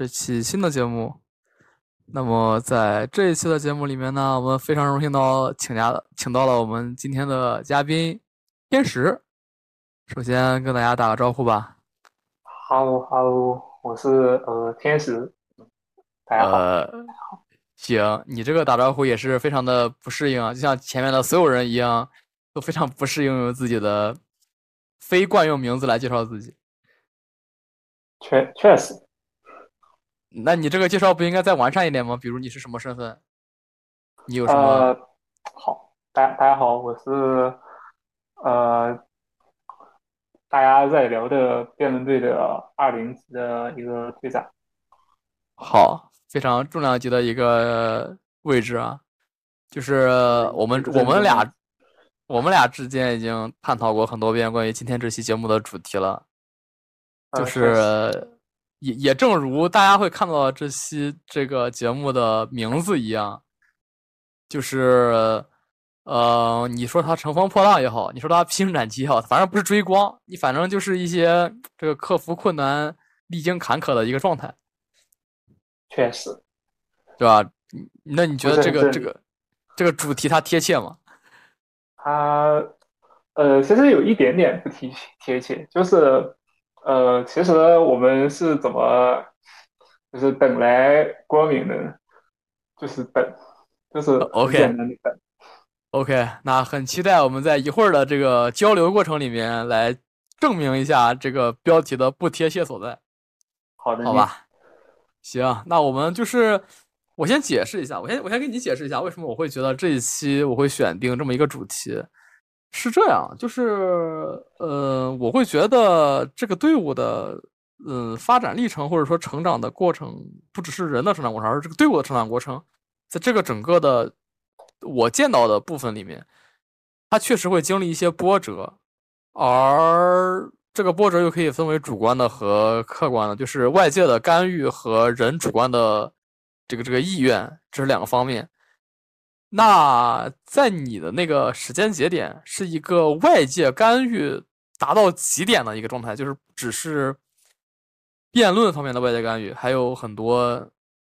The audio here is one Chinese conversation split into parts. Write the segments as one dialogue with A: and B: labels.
A: 这期新的节目。那么在这一期的节目里面呢，我们非常荣幸到请家请到了我们今天的嘉宾天使。首先跟大家打个招呼吧。
B: Hello，Hello，我是呃天使。大家好。
A: 行，你这个打招呼也是非常的不适应啊，就像前面的所有人一样，都非常不适应用自己的非惯用名字来介绍自己。
B: 确确实。
A: 那你这个介绍不应该再完善一点吗？比如你是什么身份？你有什么？
B: 呃，好，大大家好，我是呃大家在聊的辩论队的二零级的一个队长。
A: 好。非常重量级的一个位置啊，就是我们我们俩我们俩之间已经探讨过很多遍关于今天这期节目的主题了，就是也也正如大家会看到这期这个节目的名字一样，就是呃，你说他乘风破浪也好，你说他披荆斩棘也好，反正不是追光，你反正就是一些这个克服困难、历经坎坷的一个状态。
B: 确实，
A: 对吧？那你觉得这个这个这个主题它贴切吗？
B: 它呃，其实有一点点不贴贴切，就是呃，其实我们是怎么就是等来光明的，就是等，就是
A: OK
B: 等。
A: OK，那很期待我们在一会儿的这个交流过程里面来证明一下这个标题的不贴切所在。
B: 好的，
A: 好吧。行，那我们就是我先解释一下，我先我先给你解释一下为什么我会觉得这一期我会选定这么一个主题，是这样，就是呃，我会觉得这个队伍的嗯发展历程或者说成长的过程，不只是人的成长过程，而是这个队伍的成长过程，在这个整个的我见到的部分里面，它确实会经历一些波折，而。这个波折又可以分为主观的和客观的，就是外界的干预和人主观的这个这个意愿，这是两个方面。那在你的那个时间节点，是一个外界干预达到极点的一个状态，就是只是辩论方面的外界干预，还有很多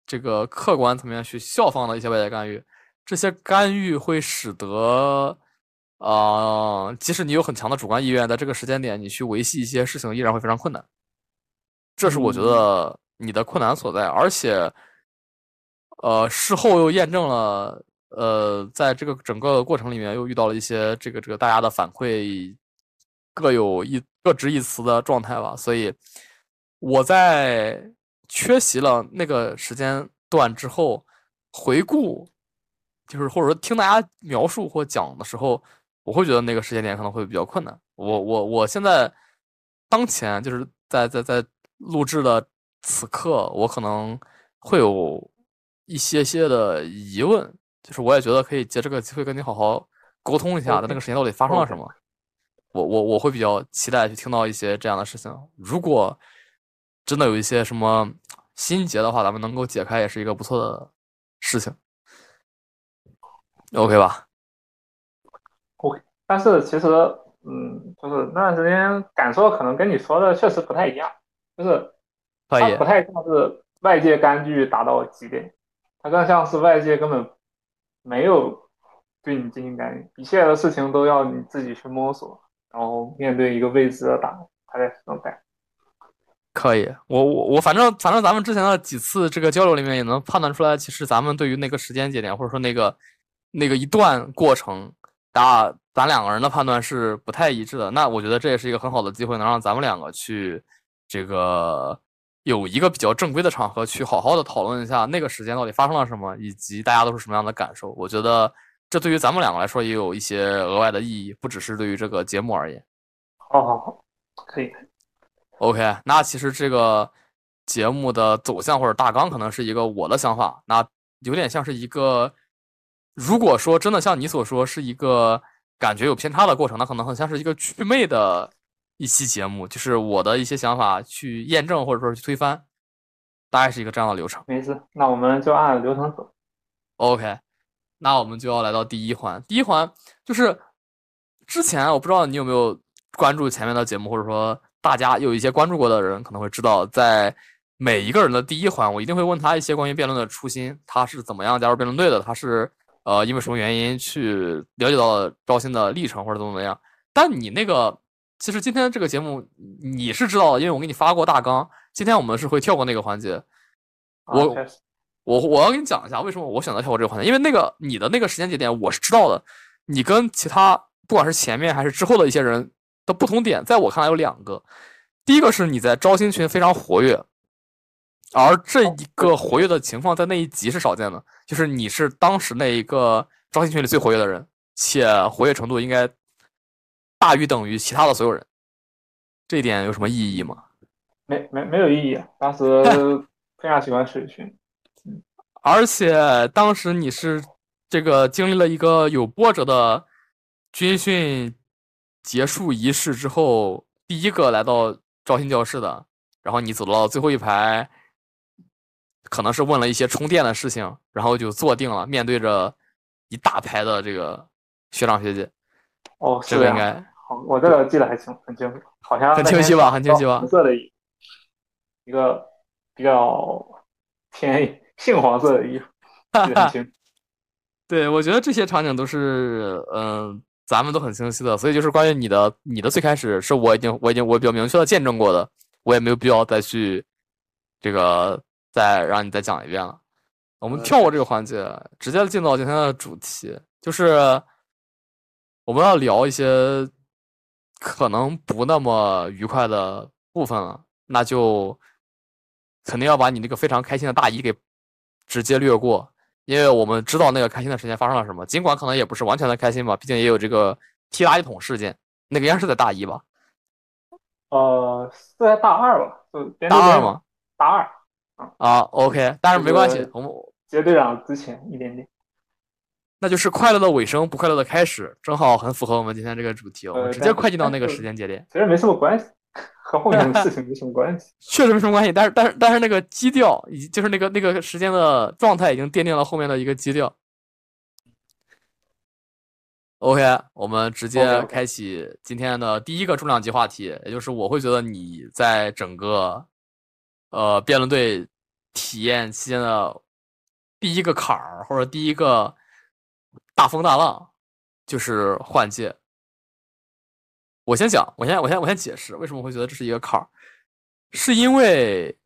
A: 这个客观层面去效仿的一些外界干预，这些干预会使得。啊，即使你有很强的主观意愿，在这个时间点，你去维系一些事情依然会非常困难。这是我觉得你的困难所在，而且，呃，事后又验证了，呃，在这个整个过程里面又遇到了一些这个这个大家的反馈各有一各执一词的状态吧。所以我在缺席了那个时间段之后，回顾，就是或者说听大家描述或讲的时候。我会觉得那个时间点可能会比较困难。我我我现在当前就是在在在录制的此刻，我可能会有一些些的疑问，就是我也觉得可以借这个机会跟你好好沟通一下，在那个时间到底发生了什么。我我我会比较期待去听到一些这样的事情。如果真的有一些什么心结的话，咱们能够解开，也是一个不错的事情。OK 吧
B: ？OK，但是其实，嗯，就是那段时间感受可能跟你说的确实不太一样，就是它不太像是外界干预达到极点，它更像是外界根本没有对你进行干预，一切的事情都要你自己去摸索，然后面对一个未知的答案，它才能改。
A: 可以，我我我反正反正咱们之前的几次这个交流里面也能判断出来，其实咱们对于那个时间节点或者说那个那个一段过程。打咱两个人的判断是不太一致的，那我觉得这也是一个很好的机会，能让咱们两个去这个有一个比较正规的场合，去好好的讨论一下那个时间到底发生了什么，以及大家都是什么样的感受。我觉得这对于咱们两个来说也有一些额外的意义，不只是对于这个节目而言。
B: 好好好，可以。
A: OK，那其实这个节目的走向或者大纲可能是一个我的想法，那有点像是一个。如果说真的像你所说是一个感觉有偏差的过程，那可能很像是一个祛魅的一期节目，就是我的一些想法去验证或者说去推翻，大概是一个这样的流程。
B: 没事，那我们就按流程走。
A: OK，那我们就要来到第一环。第一环就是之前我不知道你有没有关注前面的节目，或者说大家有一些关注过的人可能会知道，在每一个人的第一环，我一定会问他一些关于辩论的初心，他是怎么样加入辩论队的，他是呃因为什么原因去了解到招新的历程或者怎么怎么样。但你那个，其实今天这个节目你是知道的，因为我给你发过大纲。今天我们是会跳过那个环节。我我我要跟你讲一下为什么我选择跳过这个环节，因为那个你的那个时间节点我是知道的，你跟其他不管是前面还是之后的一些人的不同点，在我看来有两个。第一个是你在招新群非常活跃，而这一个活跃的情况在那一集是少见的，就是你是当时那一个招新群里最活跃的人，且活跃程度应该。大于等于其他的所有人，这一点有什么意义吗？
B: 没没没有意义。当时 非常喜欢水军，
A: 而且当时你是这个经历了一个有波折的军训结束仪式之后，第一个来到招新教室的，然后你走到最后一排，可能是问了一些充电的事情，然后就坐定了，面对着一大排的这个学长学姐。
B: 哦，
A: 这个应该。
B: 好，我这个记得还清很清楚，好像
A: 很清晰吧？很清晰吧？
B: 红色的一个比较偏 杏黄色的衣服，很清。
A: 对，我觉得这些场景都是，嗯，咱们都很清晰的。所以就是关于你的，你的最开始是我已经，我已经，我比较明确的见证过的，我也没有必要再去这个再让你再讲一遍了。我们跳过这个环节，直接进到今天的主题，就是我们要聊一些。可能不那么愉快的部分了，那就肯定要把你那个非常开心的大一给直接略过，因为我们知道那个开心的时间发生了什么。尽管可能也不是完全的开心吧，毕竟也有这个踢垃圾桶事件，那个应该是在大一吧？
B: 呃，是在大二吧？
A: 大二吗？
B: 大二。
A: 啊，OK，但是没关系，我们
B: 接队长之前一点点。
A: 那就是快乐的尾声，不快乐的开始，正好很符合我们今天这个主题。我们直接快进到那个时间节点。
B: 其实没什么关系，和后面的事情没什么关系。
A: 确实没什么关系，但是但是但是那个基调，以就是那个那个时间的状态，已经奠定了后面的一个基调。OK，我们直接开启今天的第一个重量级话题，也就是我会觉得你在整个呃辩论队体验期间的第一个坎儿，或者第一个。大风大浪就是换届。我先讲，我先我先我先解释为什么会觉得这是一个坎儿，是因为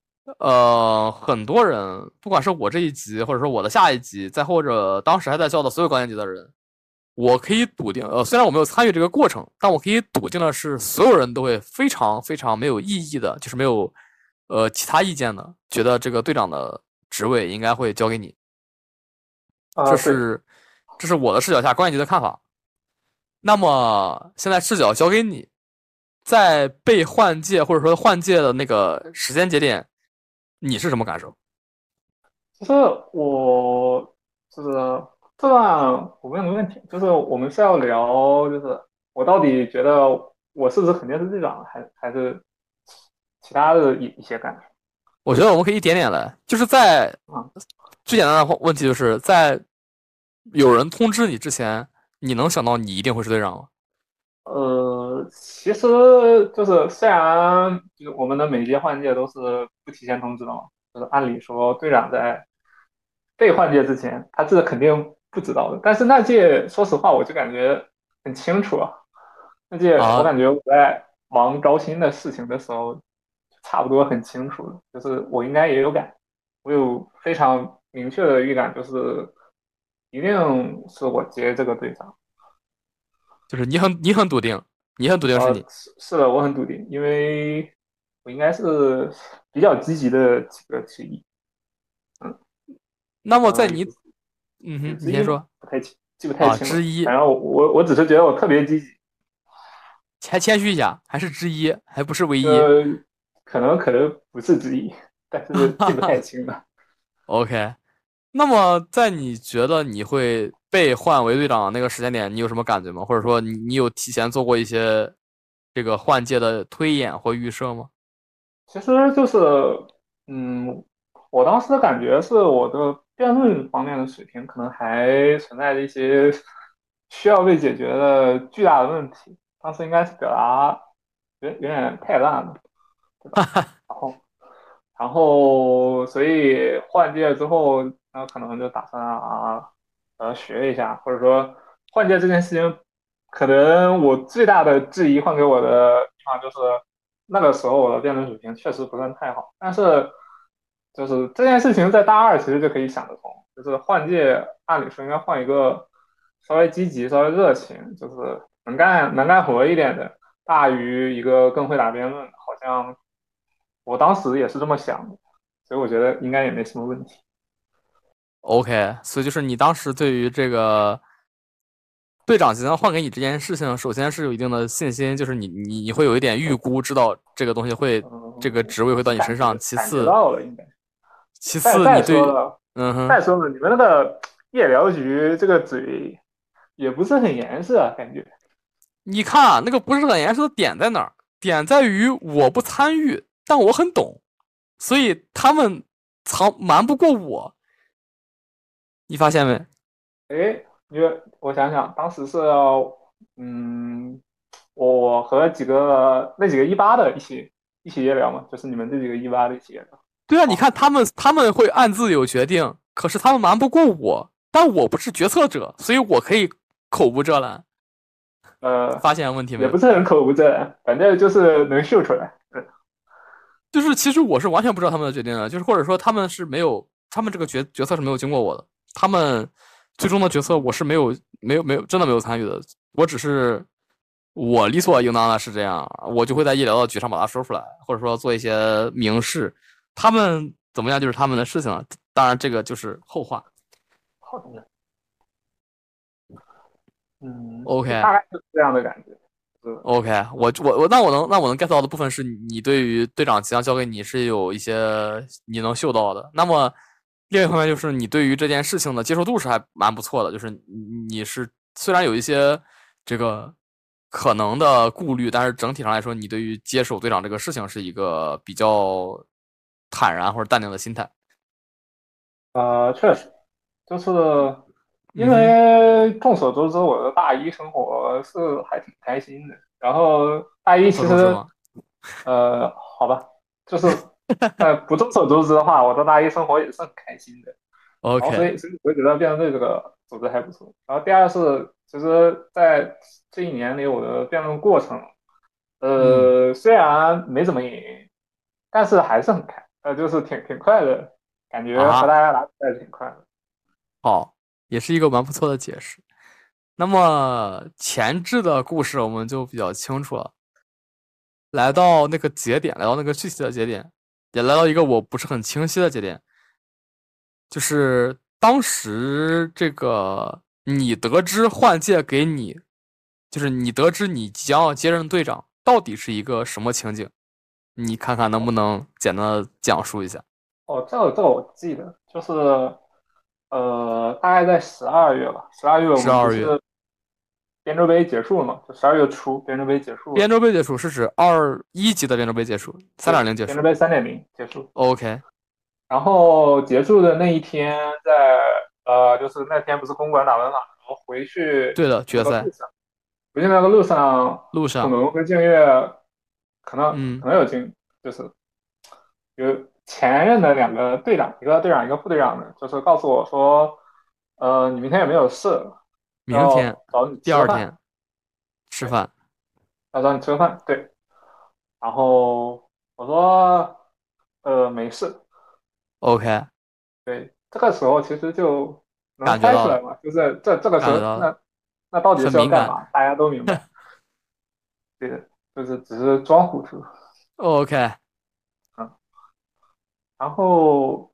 A: 呃很多人，不管是我这一级，或者说我的下一级，再或者当时还在校的所有高年级的人，我可以笃定，呃虽然我没有参与这个过程，但我可以笃定的是，所有人都会非常非常没有意义的，就是没有呃其他意见的，觉得这个队长的职位应该会交给你，这是。这是我的视角下高年级的看法。那么现在视角交给你，在被换届或者说换届的那个时间节点，你是什么感受？
B: 其实我就是这段我问个问题，就是我们是要聊，就是我到底觉得我是不是肯定是队长，还还是其他的一一些感受？
A: 我觉得我们可以一点点来，就是在最简单的问题，就是在。有人通知你之前，你能想到你一定会是队长吗？
B: 呃，其实就是虽然就是我们的每届换届都是不提前通知的嘛，就是按理说队长在被换届之前，他是肯定不知道的。但是那届说实话，我就感觉很清楚啊。那届我感觉我在忙招新的事情的时候，差不多很清楚的，就是我应该也有感，我有非常明确的预感，就是。一定是我接这个队长，
A: 就是你很你很笃定，你很笃定是你
B: 是是的，我很笃定，因为我应该是比较积极的几个之一。嗯，
A: 那么在你嗯哼，你先说，
B: 不太清，记不太清
A: 之一，
B: 反正我我我只是觉得我特别积极，
A: 还谦虚一下，还是之一，还不是唯一，
B: 可能可能不是之一，但是记不太 清了。
A: OK。那么，在你觉得你会被换为队长那个时间点，你有什么感觉吗？或者说，你你有提前做过一些这个换届的推演或预设吗？
B: 其实就是，嗯，我当时的感觉是我的辩论方面的水平可能还存在着一些需要被解决的巨大的问题。当时应该是表达有有点太烂了，对吧？然后，然后，所以换届之后，那可能就打算啊，呃，学一下，或者说换届这件事情，可能我最大的质疑换给我的地方就是，那个时候我的辩论水平确实不算太好，但是，就是这件事情在大二其实就可以想得通，就是换届按理说应该换一个稍微积极、稍微热情，就是能干、能干活一点的。大于一个更会打辩论，好像我当时也是这么想的，所以我觉得应该也没什么问题。
A: OK，所以就是你当时对于这个队长即将换给你这件事情，首先是有一定的信心，就是你你你会有一点预估，知道这个东西会这个职位会到你身上。其次，
B: 到了应该。
A: 其次，你对，
B: 嗯哼。再说了，你们那个夜聊局这个嘴也不是很严实啊，感觉。
A: 你看啊，那个不是很严实的点在哪儿？点在于我不参与，但我很懂，所以他们藏瞒不过我。你发现没？
B: 哎，因为我想想，当时是嗯，我和几个那几个一八的一起一起夜聊嘛，就是你们这几个一八的一起夜聊。
A: 对啊，你看他们他们会暗自有决定，可是他们瞒不过我，但我不是决策者，所以我可以口无遮拦。
B: 呃，
A: 发现问题没？
B: 也不是很口无遮拦，反正就是能秀出来。嗯，
A: 就是其实我是完全不知道他们的决定的，就是或者说他们是没有，他们这个决决策是没有经过我的，他们最终的决策我是没有没有没有真的没有参与的，我只是我理所应当的是这样，我就会在医疗的局上把它说出来，或者说做一些明示。他们怎么样就是他们的事情了，当然这个就是后话。
B: 好的。嗯
A: ，OK，
B: 大概是这样的感觉。
A: OK，我我我，那我能那我能 get 到的部分是你对于队长即将交给你是有一些你能嗅到的。那么另一方面就是你对于这件事情的接受度是还蛮不错的，就是你是虽然有一些这个可能的顾虑，但是整体上来说，你对于接手队长这个事情是一个比较坦然或者淡定的心态。
B: 呃，确实，就是。因为众所周知，我的大一生活是还挺开心的。然后大一其实，呃，好吧，就是 呃不众所周知的话，我到大一生活也是很开心的。
A: OK，
B: 所以所以我觉得辩论队这个组织还不错。然后第二是，其实在这一年里，我的辩论过程，呃，虽然没怎么赢，但是还是很开，呃，就是挺挺快的，感觉和大家打比赛挺快的。
A: 好。也是一个蛮不错的解释。那么前置的故事我们就比较清楚了。来到那个节点，来到那个具体的节点，也来到一个我不是很清晰的节点，就是当时这个你得知换届给你，就是你得知你即将要接任队长，到底是一个什么情景？你看看能不能简单的讲述一下？
B: 哦，这个这个我记得，就是。呃，大概在十二月吧，十二月我们不是编州杯结束了嘛？就十二月初，边州杯结束。
A: 边州杯结束是指二一级的边州杯结束，三点零结束。
B: 边州杯三点零结束。
A: OK。
B: 然后结束的那一天，在呃，就是那天不是公馆打完嘛，然后回去。
A: 对的，决赛。
B: 回去那个路上，
A: 路上，
B: 可能和静月，可能可能有经，就是有。前任的两个队长，一个队长，一个副队长的，就是告诉我说，呃，你明天有没有事？
A: 明天
B: 找你
A: 第二天吃饭，
B: 要找你吃个饭。对，然后我说，呃，没事。
A: OK。
B: 对，这个时候其实就能猜出来嘛，就是这这个时候，那那到底是要干嘛？大家都明白。对，就是只是装糊涂。
A: OK。
B: 嗯然后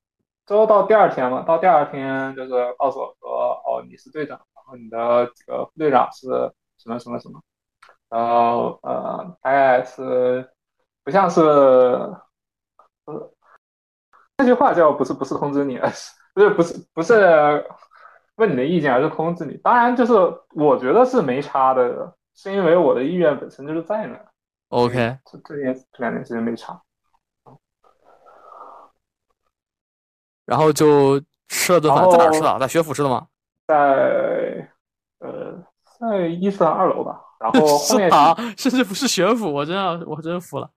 B: 之后到第二天嘛，到第二天就是告诉我说，哦，你是队长，你的这个副队长是什么什么什么，然后呃，大概是不像是，呃，这句话叫不是不是通知你，不是不是不是问你的意见，而是通知你。当然就是我觉得是没差的，是因为我的意愿本身就是在那。
A: OK，
B: 这这件这两件事情没差。
A: 然后就吃了顿饭，在哪吃的？在学府吃的吗？
B: 在呃，在一三二楼吧，然后 后面
A: 甚至不是学府，我真的我真服了。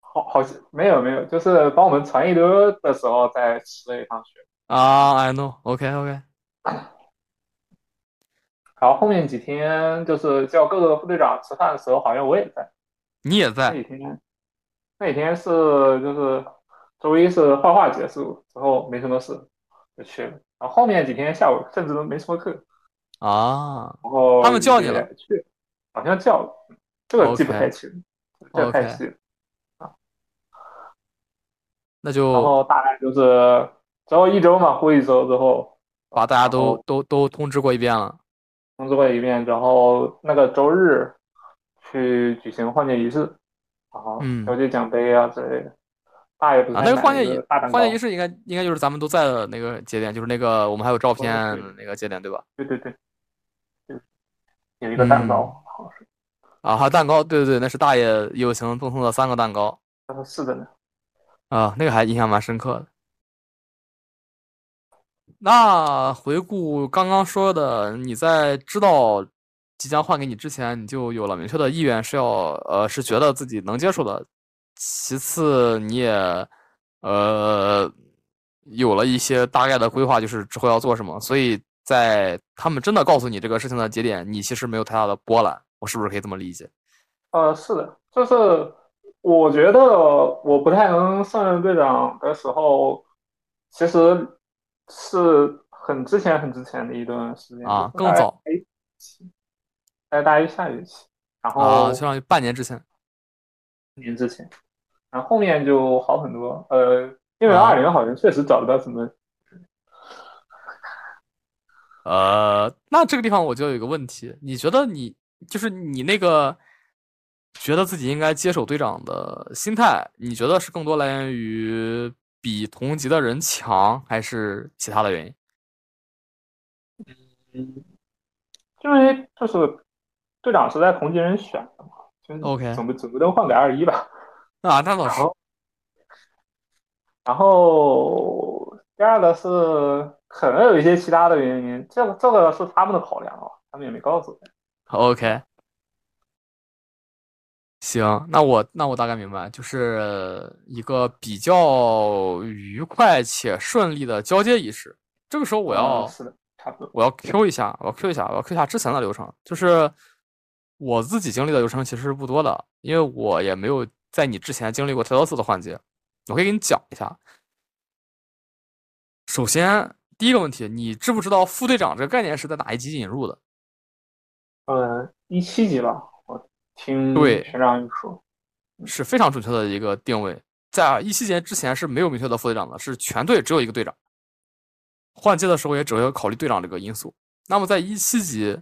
B: 好好像没有没有，就是帮我们传一溜的时候再吃了一趟悬
A: 啊，I know，OK OK。
B: 然后 后面几天就是叫各个副队长吃饭的时候，好像我也在。
A: 你也在？
B: 那几天，那几天是就是周一是画画结束之后没什么事就去了，然后后面几天下午甚至都没什么课
A: 啊。
B: 然后
A: 他们叫你了？
B: 去，好像叫了，这个记不太清，这太细了啊。
A: 那就
B: 然后大概就是之后一周嘛，过一周之后，
A: 把大家都都都通知过一遍了。
B: 通知过一遍，然后那个周日去举行换届仪式，然后交接奖杯啊之类的。大爷不是
A: 那个换届仪
B: 换
A: 届仪式应该应该就是咱们都在的那个节点，就是那个我们还有照片那个节点对吧？
B: 对对对，有一个蛋糕，好像是。
A: 啊，还有蛋糕，对对对，那是大爷友情赠送的三个蛋糕。
B: 是的呢。
A: 啊，那个还印象蛮深刻的。那回顾刚刚说的，你在知道即将换给你之前，你就有了明确的意愿，是要呃，是觉得自己能接受的。其次，你也呃有了一些大概的规划，就是之后要做什么。所以在他们真的告诉你这个事情的节点，你其实没有太大的波澜。我是不是可以这么理解？
B: 呃，是的，就是我觉得我不太能胜任队长的时候，其实。是很之前很之前的一段时间
A: 啊，更早，
B: 在大一下学期，然后
A: 啊，相当于半年之前，
B: 年之前，然后后面就好很多，呃，因为二零好像确实找不到什么，
A: 呃，那这个地方我就有一个问题，你觉得你就是你那个觉得自己应该接手队长的心态，你觉得是更多来源于？比同级的人强，还是其他的原因？
B: 嗯，因为就是队长是在同级人选的嘛。
A: OK，
B: 总不总不能换给二一吧？
A: 啊，那倒是。
B: 然后第二个是可能有一些其他的原因，这个这个是他们的考量啊，他们也没告诉
A: 我。OK。行，那我那我大概明白，就是一个比较愉快且顺利的交接仪式。这个时候我要，
B: 是的，差不多。
A: 我要 Q 一下，我要 Q 一下，我要 Q 一下之前的流程。就是我自己经历的流程其实是不多的，因为我也没有在你之前经历过太多次的换届。我可以给你讲一下。首先，第一个问题，你知不知道副队长这个概念是在哪一级引入的？
B: 呃，一七级吧。听
A: 对
B: 学长说，
A: 是非常准确的一个定位。在一七年之前是没有明确的副队长的，是全队只有一个队长。换届的时候也只会考虑队长这个因素。那么在一七级，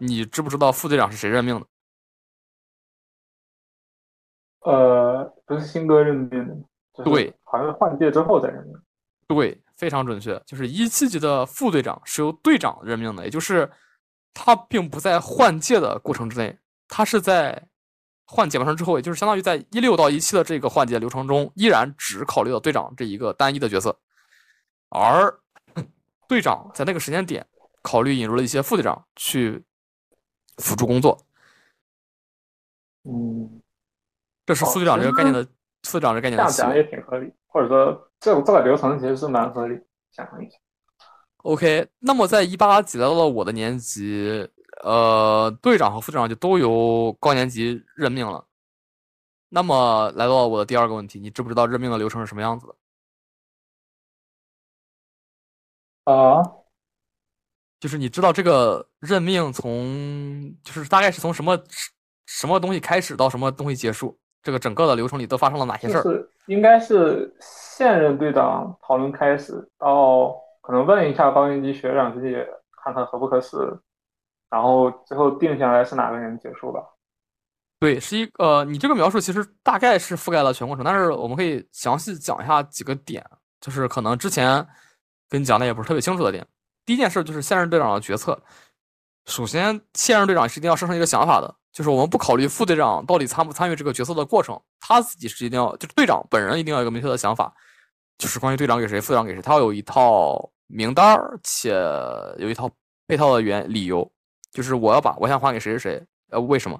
A: 你知不知道副队长是谁任命的？
B: 呃，不是新哥任命的，
A: 对，
B: 好像是换届之后再任命。
A: 对，非常准确，就是一七级的副队长是由队长任命的，也就是他并不在换届的过程之内。他是在换届完成之后，也就是相当于在一六到一七的这个换届流程中，依然只考虑到队长这一个单一的角色，而队长在那个时间点考虑引入了一些副队长去辅助工作。
B: 嗯，
A: 这是副队长这个概念的副队长这概念的。
B: 这样讲也挺合理，或者说这这个流程其实是蛮合理。想象一下。
A: OK，那么在一八级来到了我的年级。呃，队长和副队长就都由高年级任命了。那么，来到我的第二个问题，你知不知道任命的流程是什么样子的？
B: 啊，
A: 就是你知道这个任命从，就是大概是从什么什么东西开始到什么东西结束？这个整个的流程里都发生了哪些事儿？
B: 是应该是现任队长讨论开始，到可能问一下高年级学长这些，看看合不合适。然后最后定下来是哪个人结束吧？
A: 对，是一呃，你这个描述其实大概是覆盖了全过程，但是我们可以详细讲一下几个点，就是可能之前跟你讲的也不是特别清楚的点。第一件事就是现任队长的决策。首先，现任队长是一定要生成一个想法的，就是我们不考虑副队长到底参不参与这个角色的过程，他自己是一定要，就是队长本人一定要有一个明确的想法，就是关于队长给谁，副队长给谁，他要有一套名单儿且有一套配套的原理由。就是我要把我想还给谁谁谁，呃，为什么？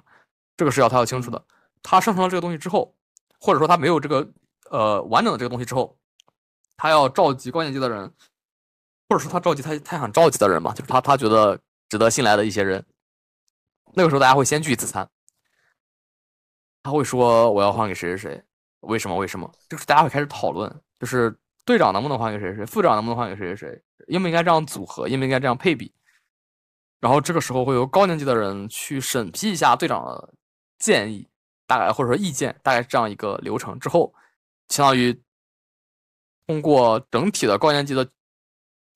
A: 这个是要他要清楚的。他生成了这个东西之后，或者说他没有这个呃完整的这个东西之后，他要召集高年级的人，或者说他召集他他想召集的人嘛，就是他他觉得值得信赖的一些人。那个时候大家会先聚一次餐，他会说我要换给谁谁谁，为什么为什么？就是大家会开始讨论，就是队长能不能换给谁谁，副长能不能换给谁谁谁，应不应该这样组合，应不应该这样配比。然后这个时候会由高年级的人去审批一下队长的建议，大概或者说意见，大概是这样一个流程。之后，相当于通过整体的高年级的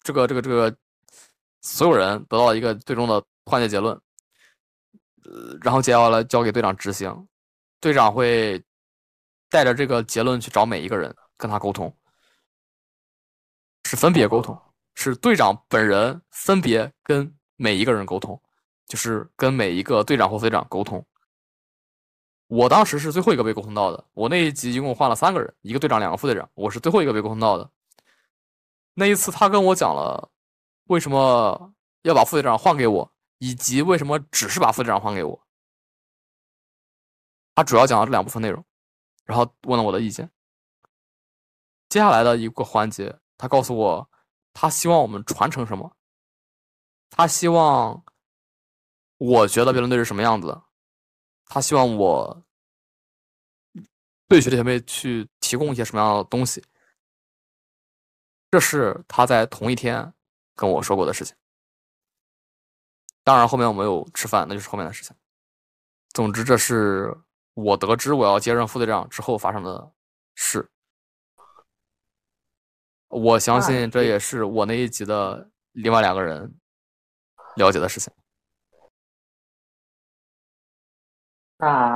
A: 这个这个这个所有人得到一个最终的换届结论，呃，然后接下来交给队长执行。队长会带着这个结论去找每一个人跟他沟通，是分别沟通，是队长本人分别跟。每一个人沟通，就是跟每一个队长或副队长沟通。我当时是最后一个被沟通到的。我那一集一共换了三个人，一个队长，两个副队长，我是最后一个被沟通到的。那一次他跟我讲了为什么要把副队长换给我，以及为什么只是把副队长还给我。他主要讲了这两部分内容，然后问了我的意见。接下来的一个环节，他告诉我他希望我们传承什么。他希望我觉得辩论队是什么样子的，他希望我对学弟学妹去提供一些什么样的东西，这是他在同一天跟我说过的事情。当然后面我没有吃饭，那就是后面的事情。总之，这是我得知我要接任副队长之后发生的事。我相信这也是我那一集的另外两个人。了解的事情，
B: 那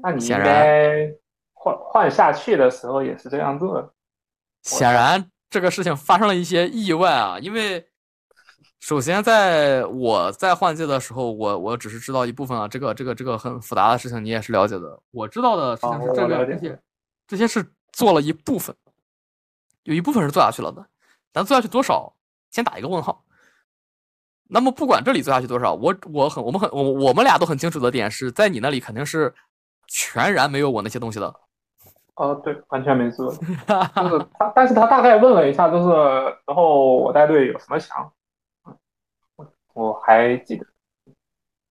B: 那你应该换换下去的时候也是这样做的。
A: 显然，这个事情发生了一些意外啊！因为首先，在我在换届的时候，我我只是知道一部分啊，这个这个这个很复杂的事情你也是了解的。我知道的事情是这个这些这些是做了一部分，有一部分是做下去了的，咱做下去多少，先打一个问号。那么不管这里做下去多少，我我很我们很我我们俩都很清楚的点是在你那里肯定是全然没有我那些东西的。
B: 哦，对，完全没做。就是他，但是他大概问了一下，就是然后我带队有什么想，我还记得。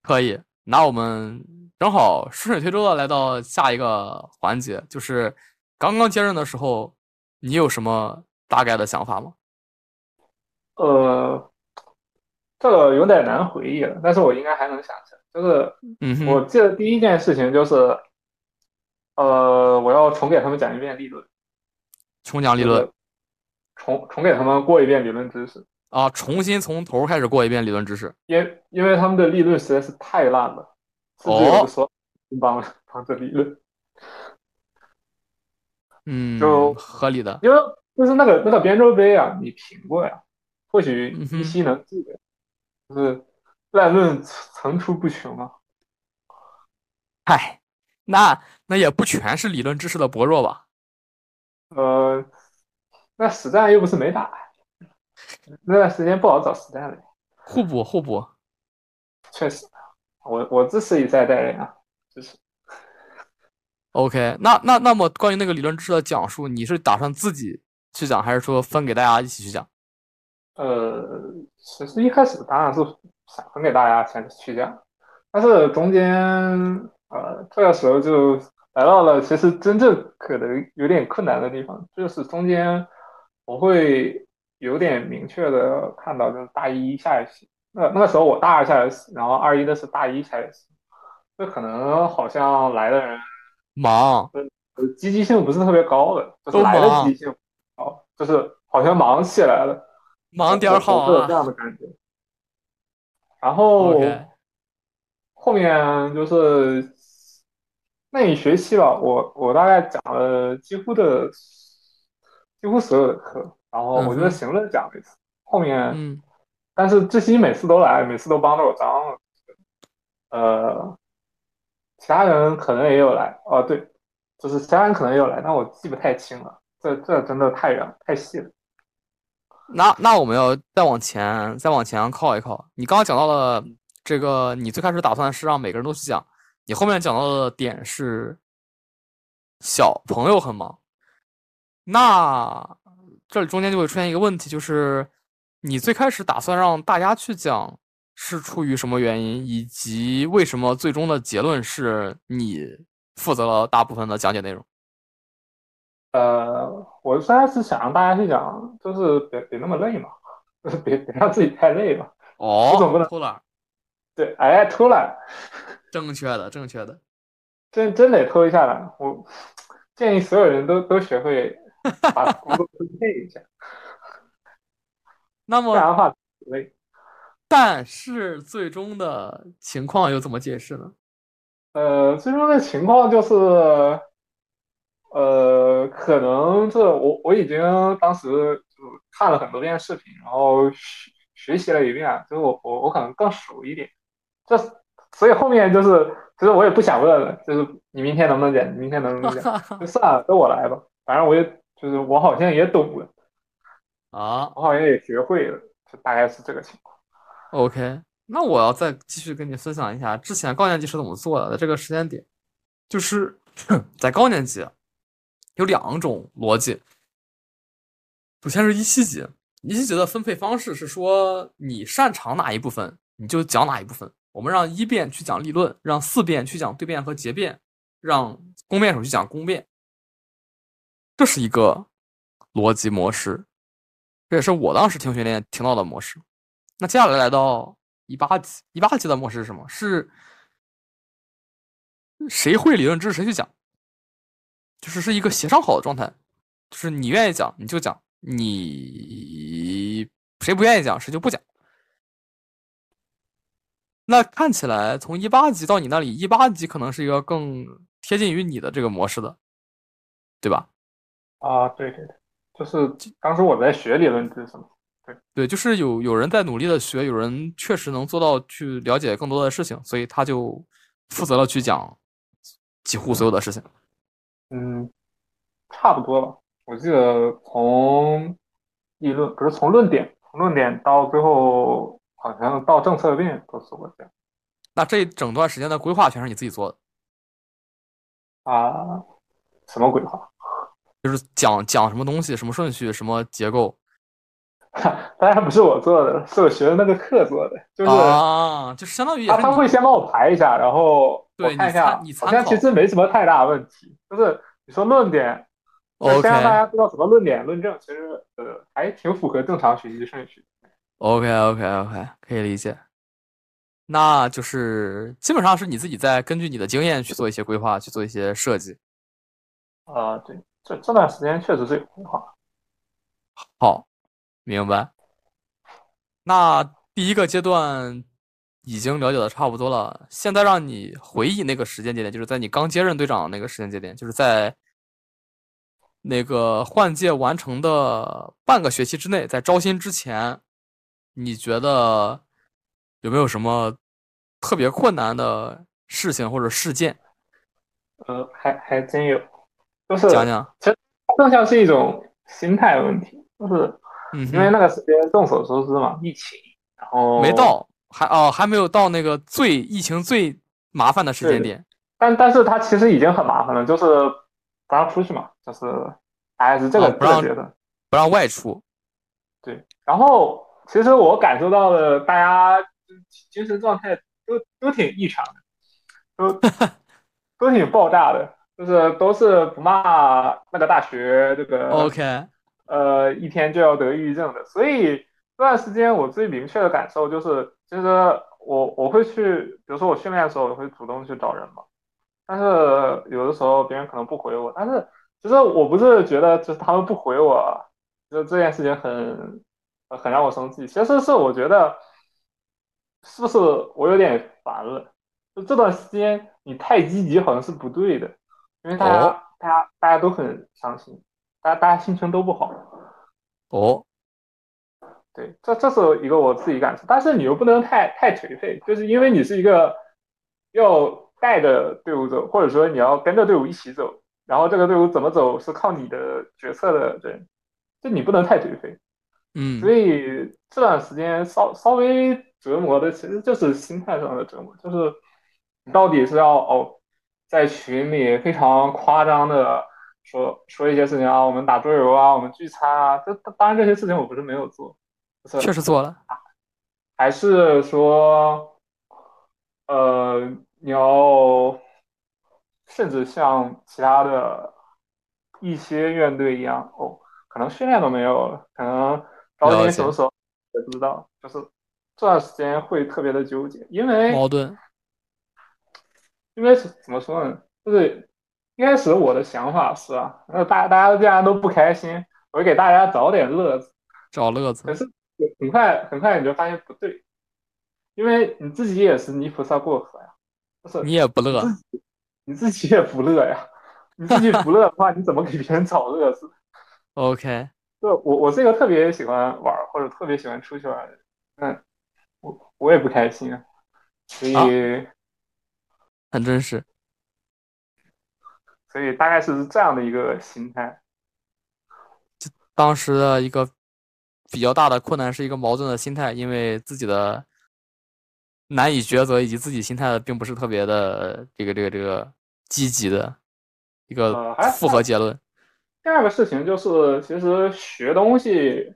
A: 可以，那我们正好顺水推舟的来到下一个环节，就是刚刚接任的时候，你有什么大概的想法吗？
B: 呃。这个有点难回忆了，但是我应该还能想起来。就是，我记得第一件事情就是，呃，我要重给他们讲一遍理论，
A: 重讲理论，
B: 重重给他们过一遍理论知识
A: 啊，重新从头开始过一遍理论知识，
B: 因因为他们的理论实在是太烂了，哦，说帮帮着理论，
A: 嗯，
B: 就
A: 合理的，
B: 因为就是那个那个编舟杯啊，你评过呀，或许依稀能记得。就是烂论层出不穷啊！
A: 嗨，那那也不全是理论知识的薄弱吧？
B: 呃，那实战又不是没打，那段时间不好找实战了。
A: 互补互补，
B: 确实，我我支持以赛代人啊，支持。
A: OK，那那那么关于那个理论知识的讲述，你是打算自己去讲，还是说分给大家一起去讲？
B: 呃，其实一开始当然是想分给大家先去讲，但是中间呃这个时候就来到了其实真正可能有点困难的地方，就是中间我会有点明确的看到，就是大一下学期，那那个时候我大二下学期，然后二一的是大一下学期，这可能好像来的人
A: 忙，
B: 积极性不是特别高的，就是来的积极性高，就是好像忙起来了。
A: 忙点好
B: 啊，这样的感觉。然后后面就是那一学期吧，我我大概讲了几乎的几乎所有的课，然后我觉得行论讲了一次。后面，但是志新每次都来，每次都帮着我张。呃，其他人可能也有来，哦对，就是其他人可能也有来，但我记不太清了。这这真的太远太细了。
A: 那那我们要再往前再往前靠一靠。你刚刚讲到了这个你最开始打算是让每个人都去讲，你后面讲到的点是小朋友很忙，那这里中间就会出现一个问题，就是你最开始打算让大家去讲是出于什么原因，以及为什么最终的结论是你负责了大部分的讲解内容。
B: 呃，我虽然是想让大家去讲，就是别别那么累嘛，就是别别让自己太累嘛。
A: 哦，
B: 总不能
A: 偷懒。
B: 对，哎，偷懒。
A: 正确的，正确的。
B: 真真得偷一下懒。我建议所有人都都学会 把工作分配一下。
A: 那么，
B: 不然的话累。
A: 但是最终的情况又怎么解释呢？
B: 呃，最终的情况就是。呃，可能这我我已经当时就看了很多遍视频，然后学学习了一遍，就是我我我可能更熟一点。这所以后面就是，其实我也不想问了，就是你明天能不能剪？明天能不能剪？就算了，都我来吧。反正我也就是我好像也懂了
A: 啊，
B: 我好像也学会了，就大概是这个情况。
A: OK，那我要再继续跟你分享一下之前高年级是怎么做的。在这个时间点，就是 在高年级。有两种逻辑，首先是一七级，一七级的分配方式是说，你擅长哪一部分，你就讲哪一部分。我们让一辩去讲立论，让四辩去讲对辩和结辩，让攻辩手去讲攻辩，这是一个逻辑模式，这也是我当时听训练听到的模式。那接下来来到一八级，一八级的模式是什么？是谁会理论知识谁去讲。就是是一个协商好的状态，就是你愿意讲你就讲，你谁不愿意讲谁就不讲。那看起来从一八级到你那里，一八级可能是一个更贴近于你的这个模式的，对吧？
B: 啊，对对对，就是当时我在学理论知识嘛，对
A: 对，就是有有人在努力的学，有人确实能做到去了解更多的事情，所以他就负责了去讲几乎所有的事情。
B: 嗯，差不多吧。我记得从议论不是从论点，从论点到最后好像到政策辩都是我这样。
A: 那这整段时间的规划全是你自己做的
B: 啊？什么规划？
A: 就是讲讲什么东西，什么顺序，什么结构。
B: 当然不是我做的，是我学的那个课做的。就是
A: 啊，就是相当于他
B: 他会先帮我排一下，然后我看一下，好像其实没什么太大问题。就是你说论点，先让大家知道什么论点论证，其实呃还挺符合正常学习顺序。
A: OK OK OK，可以理解。那就是基本上是你自己在根据你的经验去做一些规划，去做一些设计。
B: 啊，对，这这段时间确实是有规划。
A: 好。明白。那第一个阶段已经了解的差不多了，现在让你回忆那个时间节点，就是在你刚接任队长那个时间节点，就是在那个换届完成的半个学期之内，在招新之前，你觉得有没有什么特别困难的事情或者事件？
B: 呃，还还真有，就是
A: 讲讲，
B: 其实更像是一种心态问题，就是。
A: 嗯，
B: 因为那个时间众所周知嘛，疫情，然后
A: 没到，还哦还没有到那个最疫情最麻烦的时间点。
B: 但但是他其实已经很麻烦了，就是不让出去嘛，就是还是这个
A: 不让不让外出。
B: 对，然后其实我感受到了大家精神状态都都挺异常的，都 都挺爆炸的，就是都是不骂那个大学这个
A: OK。
B: 呃，一天就要得抑郁症的，所以这段时间我最明确的感受就是，其实我我会去，比如说我训练的时候，我会主动去找人嘛。但是有的时候别人可能不回我，但是其实我不是觉得就是他们不回我，就这件事情很很让我生气。其实是我觉得是不是我有点烦了？就这段时间你太积极好像是不对的，因为大家大家大家都很伤心。大家大家心情都不好，
A: 哦，
B: 对，这这是一个我自己感受，但是你又不能太太颓废，就是因为你是一个要带着队伍走，或者说你要跟着队伍一起走，然后这个队伍怎么走是靠你的决策的人，就你不能太颓废，
A: 嗯，
B: 所以这段时间稍稍微折磨的其实就是心态上的折磨，就是你到底是要哦，在群里非常夸张的说说一些事情啊，我们打桌游啊，我们聚餐啊，这当然这些事情我不是没有做，
A: 确实做了，
B: 还是说，呃，你要甚至像其他的一些院队一样哦，可能训练都没有了，可能招新什么时候也不知道，就是。这段时间会特别的纠结，因为
A: 矛盾，
B: 因为怎么说呢？就是一开始我的想法是啊，那大大家既然都不开心，我就给大家找点乐子，
A: 找乐子。
B: 可是很快很快你就发现不对，因为你自己也是泥菩萨过河呀，不是
A: 你也不乐，
B: 你自己也不乐呀，你自己不乐的话，你怎么给别人找乐子？
A: OK，
B: 就我我是一个特别喜欢玩或者特别喜欢出去玩的人，嗯。我我也不开心啊，所以
A: 很真实，
B: 所以大概是这样的一个心态。
A: 就当时的一个比较大的困难是一个矛盾的心态，因为自己的难以抉择，以及自己心态的并不是特别的这个这个这个积极的一个复合结论。
B: 第二个事情就是，其实学东西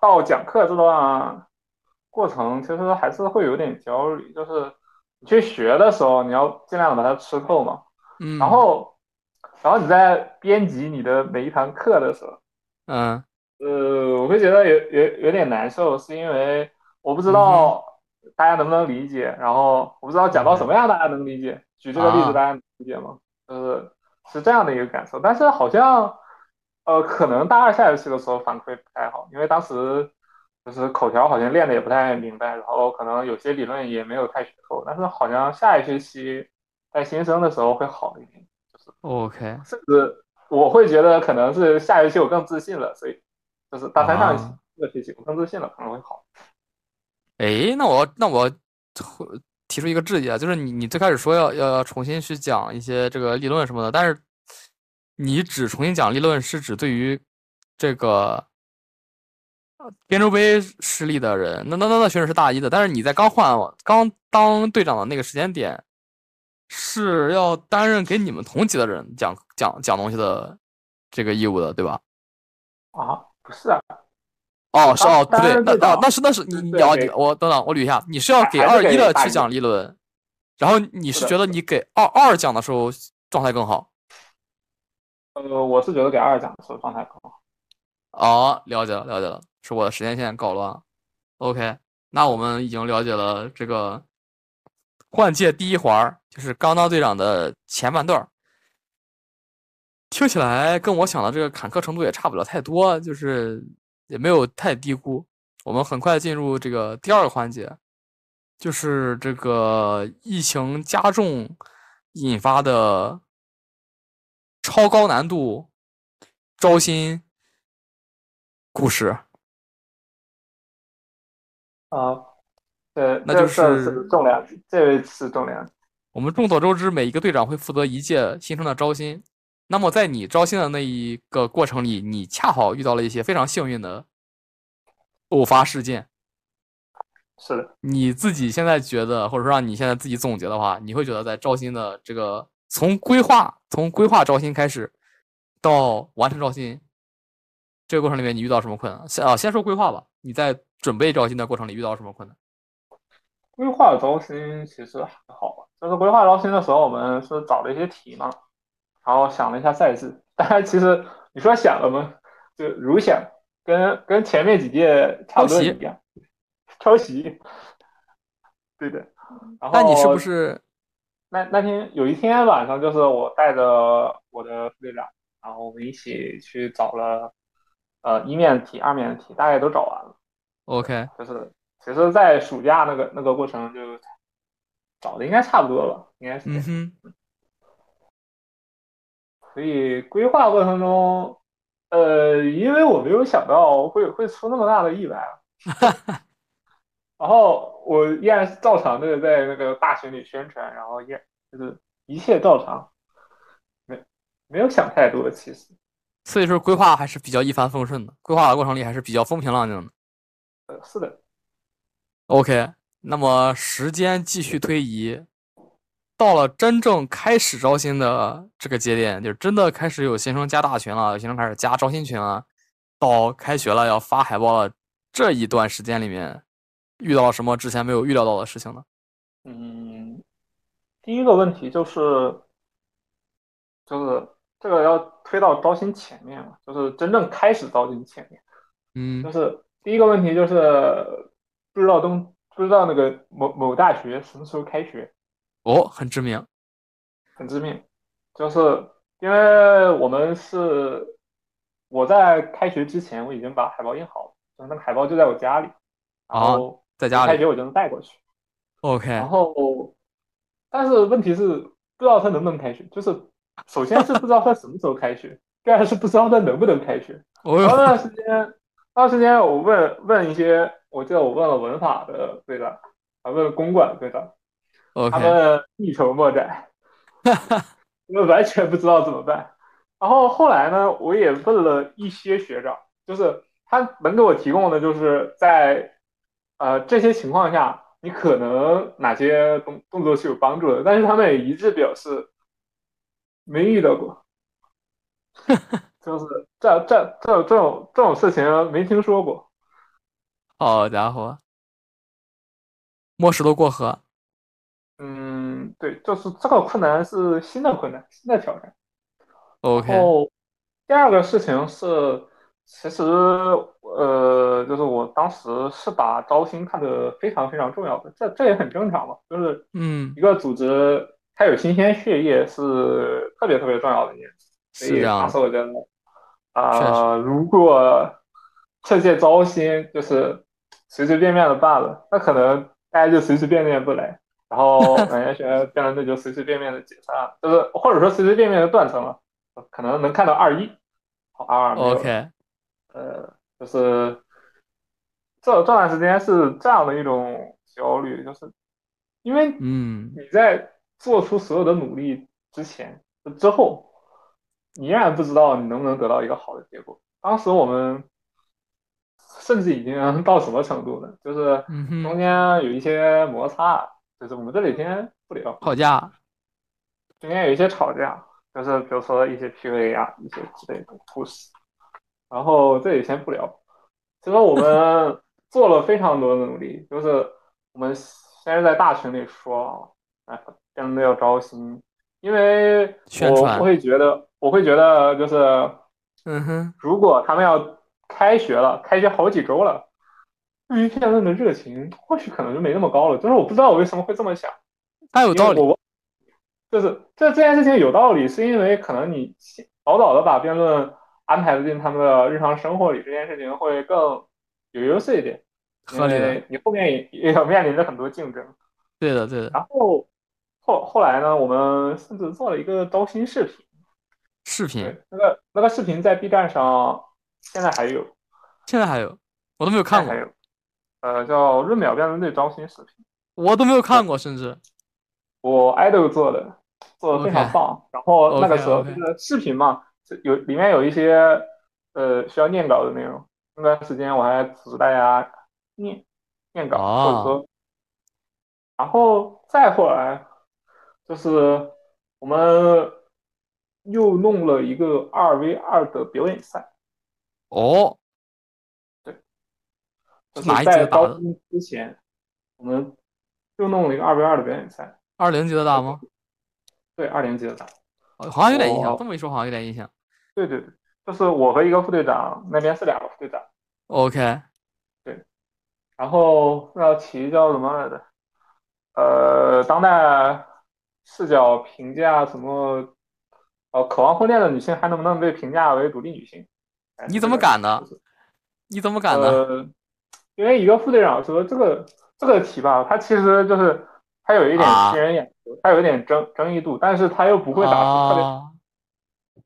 B: 到讲课这段。过程其实还是会有点焦虑，就是你去学的时候，你要尽量把它吃透嘛。
A: 嗯。
B: 然后，然后你在编辑你的每一堂课的时候，
A: 嗯，
B: 呃，我会觉得有有有点难受，是因为我不知道大家能不能理解，然后我不知道讲到什么样大家能理解。举这个例子大家能理解吗？就是是这样的一个感受，但是好像，呃，可能大二下学期的时候反馈不太好，因为当时。就是口条好像练的也不太明白，然后可能有些理论也没有太学透，但是好像下一学期在新生的时候会好一点。就是
A: OK，
B: 甚至我会觉得可能是下学期我更自信了，所以就是大三上这个学期我更自信了，可能会好。
A: 哎，那我那我提出一个质疑啊，就是你你最开始说要要要重新去讲一些这个理论什么的，但是你只重新讲理论是指对于这个。边州杯失利的人，那那那那选手是大一的，但是你在刚换刚当队长的那个时间点，是要担任给你们同级的人讲讲讲东西的这个义务的，对吧？
B: 啊，不是啊。
A: 哦，是哦，不对，那那那是那是你你要你我等等我捋一下，你是要给二一的去讲理论，然后你是觉得你给二二讲的时候状态更好？
B: 呃，我是觉得给二讲的时候状态更好。
A: 哦，了解了，了解了。是我的时间线搞乱，OK，那我们已经了解了这个换届第一环，就是刚当队长的前半段听起来跟我想的这个坎坷程度也差不了太多，就是也没有太低估。我们很快进入这个第二个环节，就是这个疫情加重引发的超高难度招新故事。
B: 啊，对，
A: 那就是
B: 重量级，这位是重量级。
A: 我们众所周知，每一个队长会负责一届新生的招新。那么，在你招新的那一个过程里，你恰好遇到了一些非常幸运的偶发事件。
B: 是的。
A: 你自己现在觉得，或者说让你现在自己总结的话，你会觉得在招新的这个从规划、从规划招新开始到完成招新这个过程里面，你遇到什么困难？先啊，先说规划吧。你在准备招新的过程里遇到什么困难？
B: 规划招新其实还好，就是规划招新的时候，我们是找了一些题嘛，然后想了一下赛制。但是其实你说想了吗？就如想，跟跟前面几届差不多一样，抄袭。对的。然后，
A: 那你是不是
B: 那那天有一天晚上，就是我带着我的副队长，然后我们一起去找了呃一面题、二面题，大概都找完了。
A: OK，
B: 就是其实，在暑假那个那个过程就找的应该差不多了，应该是。
A: 嗯哼。
B: 所以规划过程中，呃，因为我没有想到会会出那么大的意外，然后我依然是照常的在那个大群里宣传，然后也就是一切照常，没没有想太多其实。
A: 所以说规划还是比较一帆风顺的，规划的过程里还是比较风平浪静的。
B: 是的
A: ，OK，那么时间继续推移，到了真正开始招新的这个节点，就真的开始有新生加大群了，有新生开始加招新群了，到开学了要发海报了这一段时间里面，遇到了什么之前没有预料到的事情呢？
B: 嗯，第一个问题就是，就是这个要推到招新前面嘛，就是真正开始招新前面，
A: 嗯，
B: 就是第一个问题就是不知道东。不知道那个某某大学什么时候开学？
A: 哦，很致命，
B: 很致命，就是因为我们是我在开学之前我已经把海报印好了，就那个海报就在我家里，然后
A: 在家里
B: 开学我就能带过去。
A: OK，
B: 然后但是问题是不知道他能不能开学，就是首先是不知道他什么时候开学，第二是不知道他能不能开学。
A: 哦，
B: 那段时间，那段时间我问问一些。我记得我问了文法的队长，还问了公管队长，他们一筹莫展，完全不知道怎么办。然后后来呢，我也问了一些学长，就是他能给我提供的，就是在呃这些情况下，你可能哪些动动作是有帮助的，但是他们也一致表示没遇到过，就是这这这这种这种事情没听说过。
A: 好家伙，摸石头过河。
B: 嗯，对，就是这个困难是新的困难，新的挑战。
A: OK。
B: 然后第二个事情是，其实呃，就是我当时是把招新看得非常非常重要的，这这也很正常嘛，就是
A: 嗯，
B: 一个组织它有新鲜血液是特别特别重要的一件事。
A: 是这样。
B: 当时我觉得，啊，如果这届招新就是随随便便的办了，那可能大家就随随便便不来，然后感觉学辩论队就随随便便的解散了，就是或者说随随便便的断层了，可能能看到二一，好二二
A: OK，
B: 呃，就是这这段时间是这样的一种焦虑，就是因为
A: 嗯。
B: 你在做出所有的努力之前之后，你依然不知道你能不能得到一个好的结果。当时我们。甚至已经 到什么程度呢？就是中间有一些摩擦，就是我们这几天不聊
A: 吵架，
B: 中间有一些吵架，就是比如说一些 PUA 啊，一些之类的故事。然后这里先不聊。其实我们 做了非常多的努力，就是我们先是在大群里说，哎，真的要招新，因为我会觉得，我会觉得就是，
A: 嗯哼，
B: 如果他们要。开学了，开学好几周了，对于辩论的热情或许可能就没那么高了。就是我不知道我为什么会这么想，
A: 他有道理。
B: 就是这这件事情有道理，是因为可能你早早的把辩论安排进他们的日常生活里，这件事情会更有优势一点。
A: 合理。
B: 你后面也也要面临着很多竞争。
A: 对的，对的。
B: 然后后后来呢，我们甚至做了一个招新视频。
A: 视频。
B: 那个那个视频在 B 站上。现在还有，
A: 现在还有，我都没有看过。
B: 还有，呃，叫闰秒辩论队招新视频，
A: 我都没有看过，甚至
B: 我 idol 做的，做的非常棒。然后那个时候就是视频嘛，有里面有一些呃需要念稿的内容。那段时间我还组织大家念念稿，或者说，然后再后来就是我们又弄了一个二 v 二的表演赛。
A: 哦，
B: 对，就是在招新之前，我们又弄了一个二 v 二的表演赛。
A: 二零级的打吗？
B: 对，二零级的打。
A: 好像有点印象，这么一说好像有点印象。
B: 对对对，就是我和一个副队长，那边是两个副队长。
A: OK。
B: 对，然后那道题叫什么来着？呃，当代视角评价什么？呃，渴望婚恋的女性还能不能被评价为独立女性？
A: 你怎么敢呢？你怎么敢呢？
B: 因为一个副队长说这个这个题吧，它其实就是它有一点吸人眼球，它有一点争争议度，但是它又不会打出特别，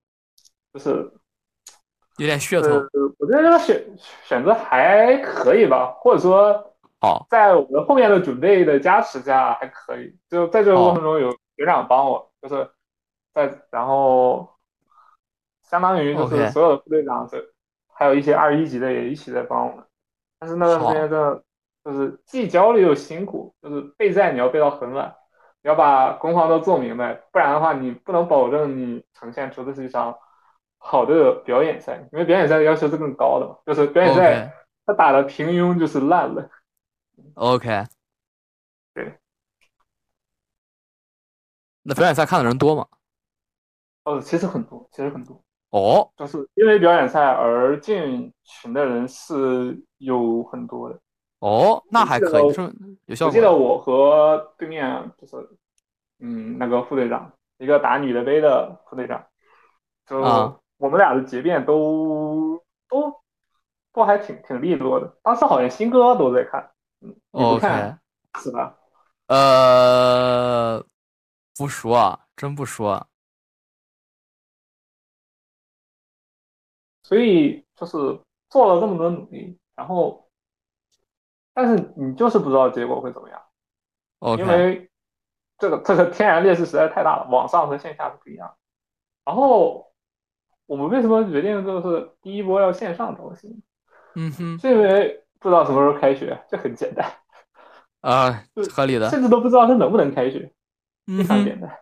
B: 就是
A: 有点噱
B: 头。我觉得这个选选择还可以吧，或者说
A: 好，
B: 在我们后面的准备的加持下还可以。就在这个过程中有学长帮我，就是在然后。相当于就是所有的副队长，这还有一些二一级的也一起在帮我们。但是那段时间真的就是既焦虑又辛苦，就是备战你要备到很晚，你要把攻防都做明白，不然的话你不能保证你呈现出的是一场好的表演赛，因为表演赛的要求是更高的嘛，就是表演赛他打的平庸就是烂了。
A: OK，
B: 对。
A: 那表演赛看的人多吗？
B: 哦，其实很多，其实很多。
A: 哦，
B: 就是因为表演赛而进群的人是有很多的。
A: 哦，那还可以，有效果。
B: 我记得我和对面就是，嗯，那个副队长，一个打女的杯的副队长，就我们俩的结辩都都都还挺挺利落的。当时好像新哥都在看，嗯，你不看是吧？
A: 呃，不说啊，真不说。
B: 所以就是做了这么多努力，然后，但是你就是不知道结果会怎么样，因为这个这个天然劣势实在太大了，网上和线下是不一样。然后我们为什么决定就是第一波要线上招新？
A: 嗯哼，
B: 是因为不知道什么时候开学，这很简单
A: 啊，合理的，
B: 甚至都不知道它能不能开学，
A: 非
B: 常简单。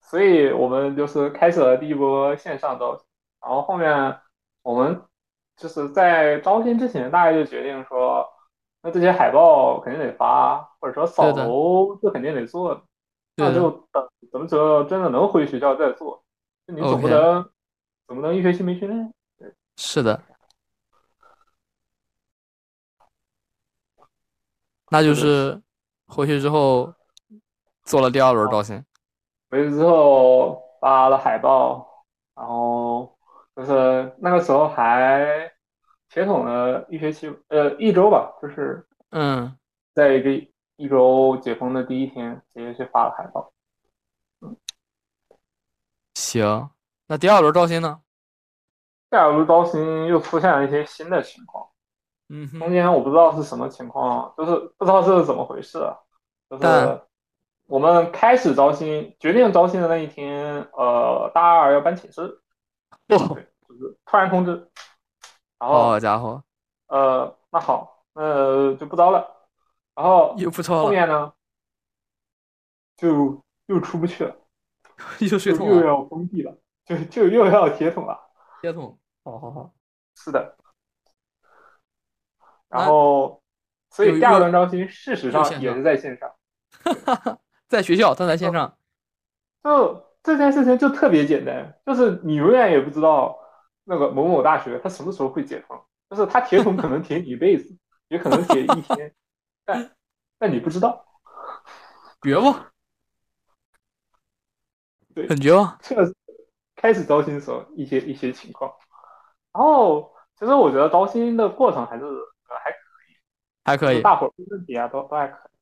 B: 所以我们就是开始了第一波线上招新。然后后面我们就是在招新之前，大概就决定说，那这些海报肯定得发，或者说扫楼这肯定得做，那就等什么时候真的能回学校再做。你总不能总不能一学期没训练。对，
A: 是的。那就是回去之后做了第二轮招新，
B: 回去之后发了海报，然后。就是那个时候还铁桶了一学期，呃，一周吧，就是
A: 嗯，
B: 在一个一周解封的第一天，直接去发了海报。嗯，
A: 行，那第二轮招新呢？
B: 第二轮招新又出现了一些新的情况，
A: 嗯，
B: 中间我不知道是什么情况，就是不知道是怎么回事，就是我们开始招新，决定招新的那一天，呃，大二要搬寝室。对，就是突然通知，然后
A: 好家伙，
B: 呃，那好，那就不招了，然后
A: 又不招
B: 后面呢，就又出不去了，
A: 又
B: 又又要封闭了，就就又要铁桶了，
A: 铁桶，好好好，
B: 是的，然后所以第二轮招新事实上也是在线上，
A: 在学校，但在线上，
B: 就。这件事情就特别简单，就是你永远也不知道那个某某大学它什么时候会解封，就是它铁桶可能铁你一辈子，也可能铁一天，但但你不知道，
A: 绝望，
B: 对，
A: 很绝望。
B: 这个开始招新的时候一些一些情况，然后其实我觉得招新的过程还是还可以，
A: 还可以，
B: 大伙儿没问题啊，都都还可以，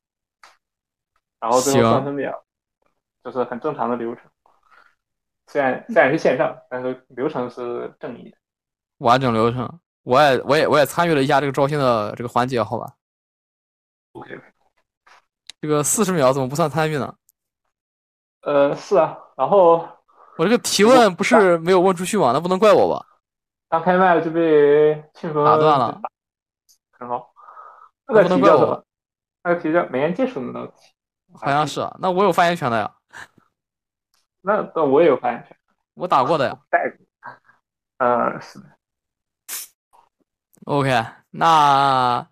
B: 然后最后算分表，就是很正常的流程。虽然虽然是线上，但是流程是正义的，
A: 完整流程。我也我也我也参与了一下这个招新的这个环节，好吧
B: ？OK，
A: 这个四十秒怎么不算参与呢？
B: 呃，是啊。然后
A: 我这个提问不是没有问出去吗？那不能怪我吧？
B: 刚开麦就被庆丰
A: 打断了。
B: 很好。那个题叫什么？那个题叫“美人接触的那个题”。
A: 好像是啊。那我有发言权的呀。
B: 那那我也有发言权，
A: 我打过的呀。
B: 带过，嗯，是的。
A: OK，那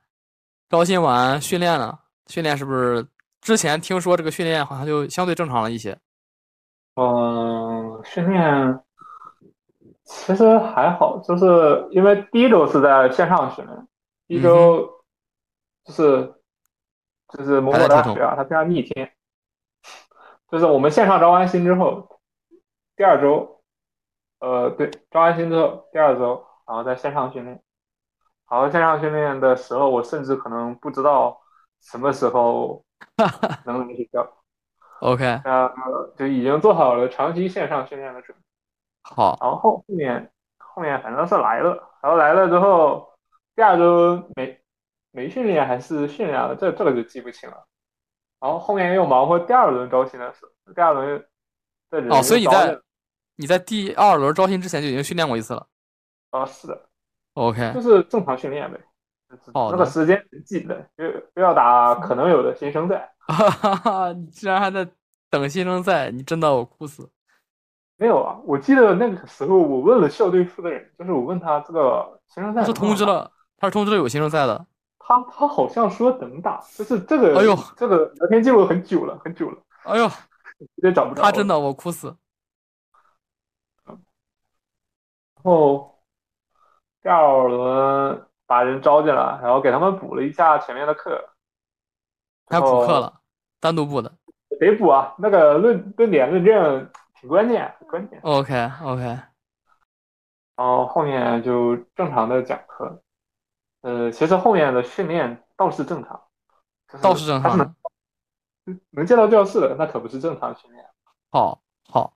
A: 招新完训练了？训练是不是之前听说这个训练好像就相对正常了一些？
B: 嗯，训练其实还好，就是因为第一周是在线上训练，第一周就是就是某某大学啊，它非常逆天。就是我们线上招完新之后，第二周，呃，对，招完新之后第二周，然后在线上训练，然后线上训练的时候，我甚至可能不知道什么时候 能来学校。
A: OK，
B: 呃，就已经做好了长期线上训练的准备。
A: 好，
B: 然后后面后面反正是来了，然后来了之后，第二周没没训练还是训练了，这这个就记不清了。然后后面又忙活第二轮招新的事，第二轮的人
A: 哦，所以你在你在第二轮招新之前就已经训练过一次了。
B: 啊，是的
A: ，OK，
B: 就是正常训练呗。
A: 哦
B: 那个时间记得，又又要打可能有的新生赛。
A: 哈哈哈！你居然还在等新生赛，你真的我哭死。
B: 没有啊，我记得那个时候我问了校队负责人，就是我问他这个新生赛
A: 是通知了，他是通知了有新生赛的。
B: 他他好像说能打，就是这个，
A: 哎呦，
B: 这个聊天记录很久了，很久了。
A: 哎呦，
B: 有点找不着。
A: 他真的我哭死。
B: 然后第二轮把人招进来，然后给他们补了一下前面的课。
A: 还补课了，单独补的。
B: 得补啊，那个论论点论证挺关键，关键。
A: OK OK。
B: 然后后面就正常的讲课。呃，其实后面的训练倒是正常，
A: 倒是正常。
B: 能能见到教室的，那可不是正常训练。
A: 好，好。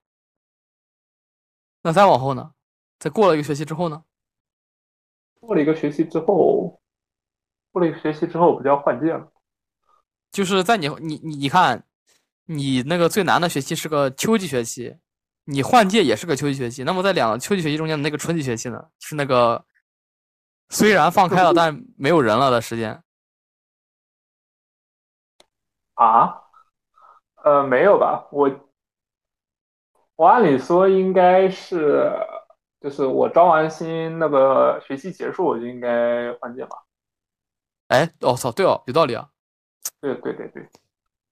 A: 那再往后呢？在过了一个学期之后呢？
B: 过了一个学期之后，过了一个学期之后，不就要换届了？
A: 就是在你你你你看，你那个最难的学期是个秋季学期，你换届也是个秋季学期。那么在两个秋季学期中间的那个春季学期呢？是那个。虽然放开了，但没有人了的时间
B: 啊？呃，没有吧？我我按理说应该是，就是我招完新那个学期结束，我就应该换届吧？
A: 哎，我操，对哦，有道理啊！
B: 对对对对，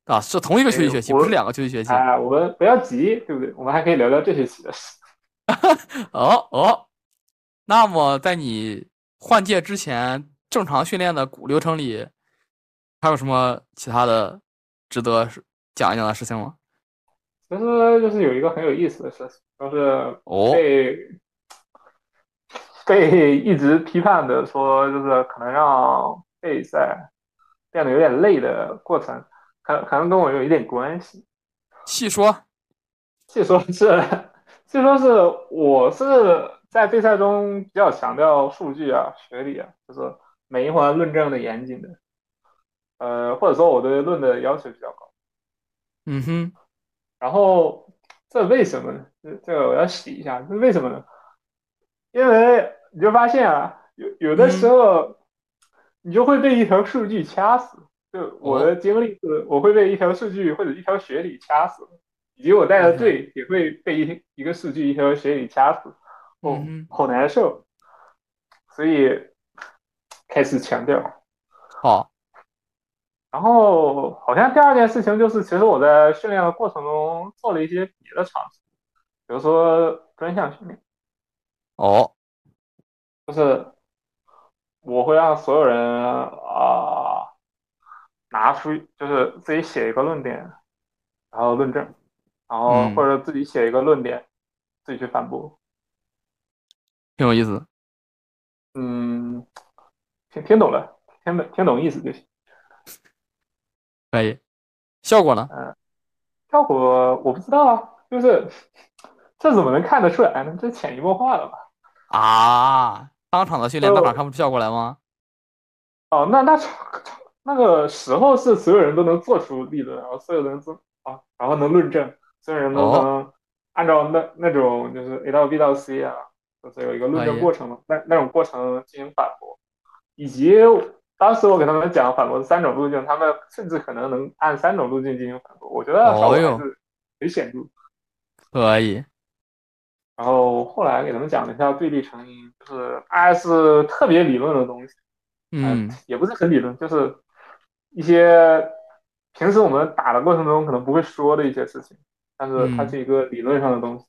A: 啊，是同一个秋季学期，不是两个秋季学期。
B: 哎，我们不要急，对不对？我们还可以聊聊这学期的事。
A: 哦哦，那么在你。换届之前正常训练的流程里，还有什么其他的值得讲一讲的事情吗？
B: 其实就是有一个很有意思的事情，就是被被一直批判的说，就是可能让备赛变得有点累的过程，可可能跟我有一点关系。
A: 细说，
B: 细说是，细说是我是。在备赛中比较强调数据啊、学理啊，就是每一环论证的严谨的，呃，或者说我对论的要求比较高。
A: 嗯哼，
B: 然后这为什么呢？这这个我要洗一下，这为什么呢？因为你就发现啊，有有的时候你就会被一条数据掐死。就我的经历是，我会被一条数据或者一条学理掐死，以及我带的队也会被一一个数据、一条学理掐死。哦，好难受，所以开始强调。
A: 好，
B: 然后好像第二件事情就是，其实我在训练的过程中做了一些别的尝试，比如说专项训练。
A: 哦，
B: 就是我会让所有人啊拿出，就是自己写一个论点，然后论证，然后或者自己写一个论点，自己去反驳。
A: 挺有意思，
B: 嗯，听听懂了，听懂听懂意思就行。
A: 可以，效果呢？
B: 嗯，效果我不知道啊，就是 这怎么能看得出来呢？这潜移默化的吧？
A: 啊，当场的训练当场看不出效果来吗？
B: 哦，那那那个时候是所有人都能做出立论，然后所有人都啊，然后能论证，所有人都能按照那那种就是 A 到 B 到 C 啊。就是有一个论证过程嘛，那那种过程进行反驳，以及当时我给他们讲反驳的三种路径，他们甚至可能能按三种路径进行反驳，我觉得效果还是很显著。
A: 可以。
B: 然后后来给他们讲了一下对立成因，就是 S 特别理论的东西，
A: 嗯，
B: 也不是很理论，就是一些平时我们打的过程中可能不会说的一些事情，但是它是一个理论上的东西。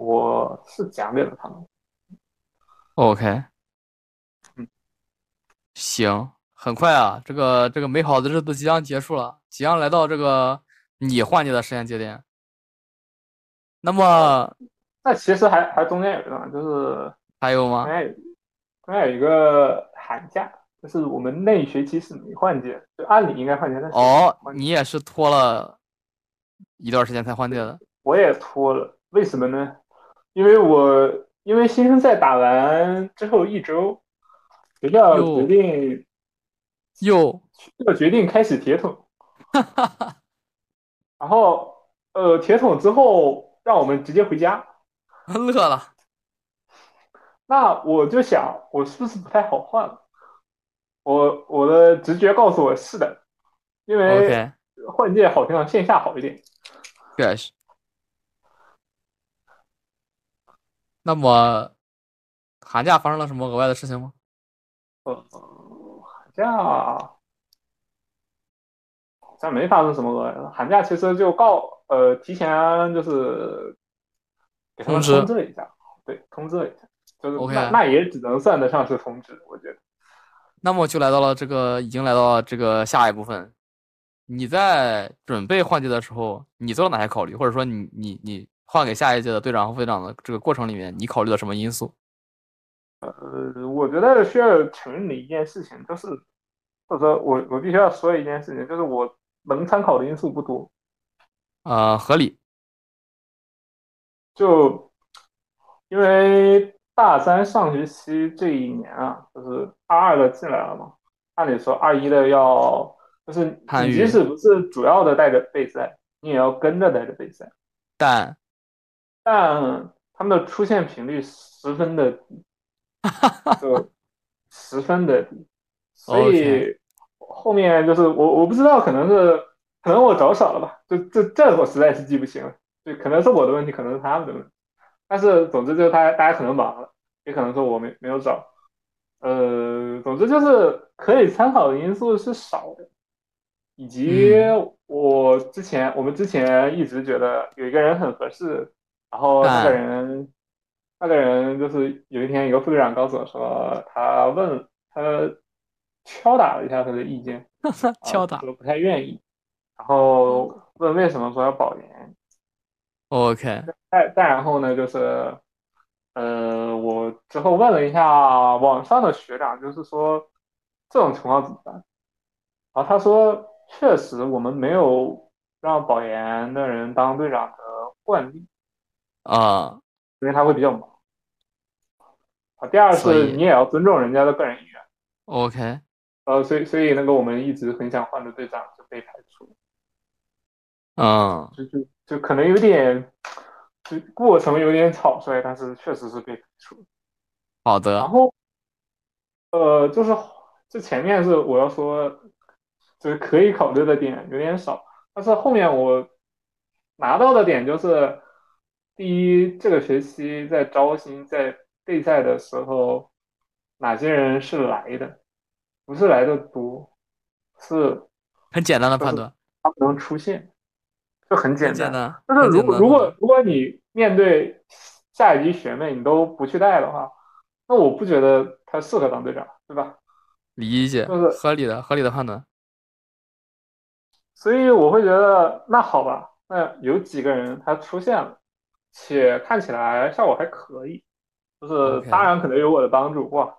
B: 我是讲给了他们。
A: OK，
B: 嗯，
A: 行，很快啊，这个这个美好的日子即将结束了，即将来到这个你换届的时间节点。那么，
B: 那其实还还中间有一段，就是
A: 还有吗？
B: 中间有中间有一个寒假，就是我们那一学期是没换届，就按理应该换届的。
A: 哦，你也是拖了一段时间才换届的。
B: 我也拖了，为什么呢？因为我因为新生赛打完之后一周，学校决定
A: 又
B: 要决定开始铁桶，然后呃铁桶之后让我们直接回家，
A: 乐了。
B: 那我就想我是不是不太好换了？我我的直觉告诉我是的，因为换届好像线下好一点。
A: 确实。那么寒假发生了什么额外的事情吗？
B: 呃，寒假好像没发生什么额外的。寒假其实就告呃提前就是给他们通知一下，对，通知了一下，就是那那也只能算得上是通知，我觉得。
A: 那么就来到了这个，已经来到了这个下一部分。你在准备换届的时候，你做了哪些考虑？或者说，你你你换给下一届的队长和副队长的这个过程里面，你考虑了什么因素？
B: 呃，我觉得需要承认的一件事情就是，或者说我我必须要说一件事情，就是我能参考的因素不多。
A: 啊，合理。
B: 就因为。大三上学期这一年啊，就是二二的进来了嘛。按理说二一的要，就是你即使不是主要的带着备赛，你也要跟着带着备赛。
A: 但
B: 但他们的出现频率十分的低，就十分的低。所以后面就是我我不知道，可能是可能我找少了吧。就这这我实在是记不清了，就可能是我的问题，可能是他们的问题。但是总之就是大家大家可能忙了，也可能说我没没有找，呃，总之就是可以参考的因素是少的，以及我之前我们之前一直觉得有一个人很合适，然后那个人那个人就是有一天一个副队长告诉我说，他问他敲打了一下他的意见，
A: 敲打
B: 说不太愿意，然后问为什么说要保研。
A: OK，
B: 再再然后呢，就是，呃，我之后问了一下网上的学长，就是说这种情况怎么办？然后他说，确实我们没有让保研的人当队长的惯例
A: 啊，
B: 因为他会比较忙。啊，第二是你也要尊重人家的个人意愿。
A: OK，
B: 呃，所以所以那个我们一直很想换的队长就被排除。
A: 嗯，
B: 就就。就可能有点，就过程有点草率，但是确实是被排除。
A: 好的。
B: 然后，呃，就是这前面是我要说，就是可以考虑的点有点少，但是后面我拿到的点就是，第一，这个学期在招新在备赛的时候，哪些人是来的，不是来的多，是
A: 很简单的判断，
B: 他不能出现。就很简
A: 单，
B: 就是如果如果如果你面对下一级学妹你都不去带的话，那我不觉得他适合当队长，对吧？
A: 理解，
B: 就是
A: 合理的合理的判断。
B: 所以我会觉得，那好吧，那有几个人他出现了，且看起来效果还可以，就是当然可能有我的帮助哇！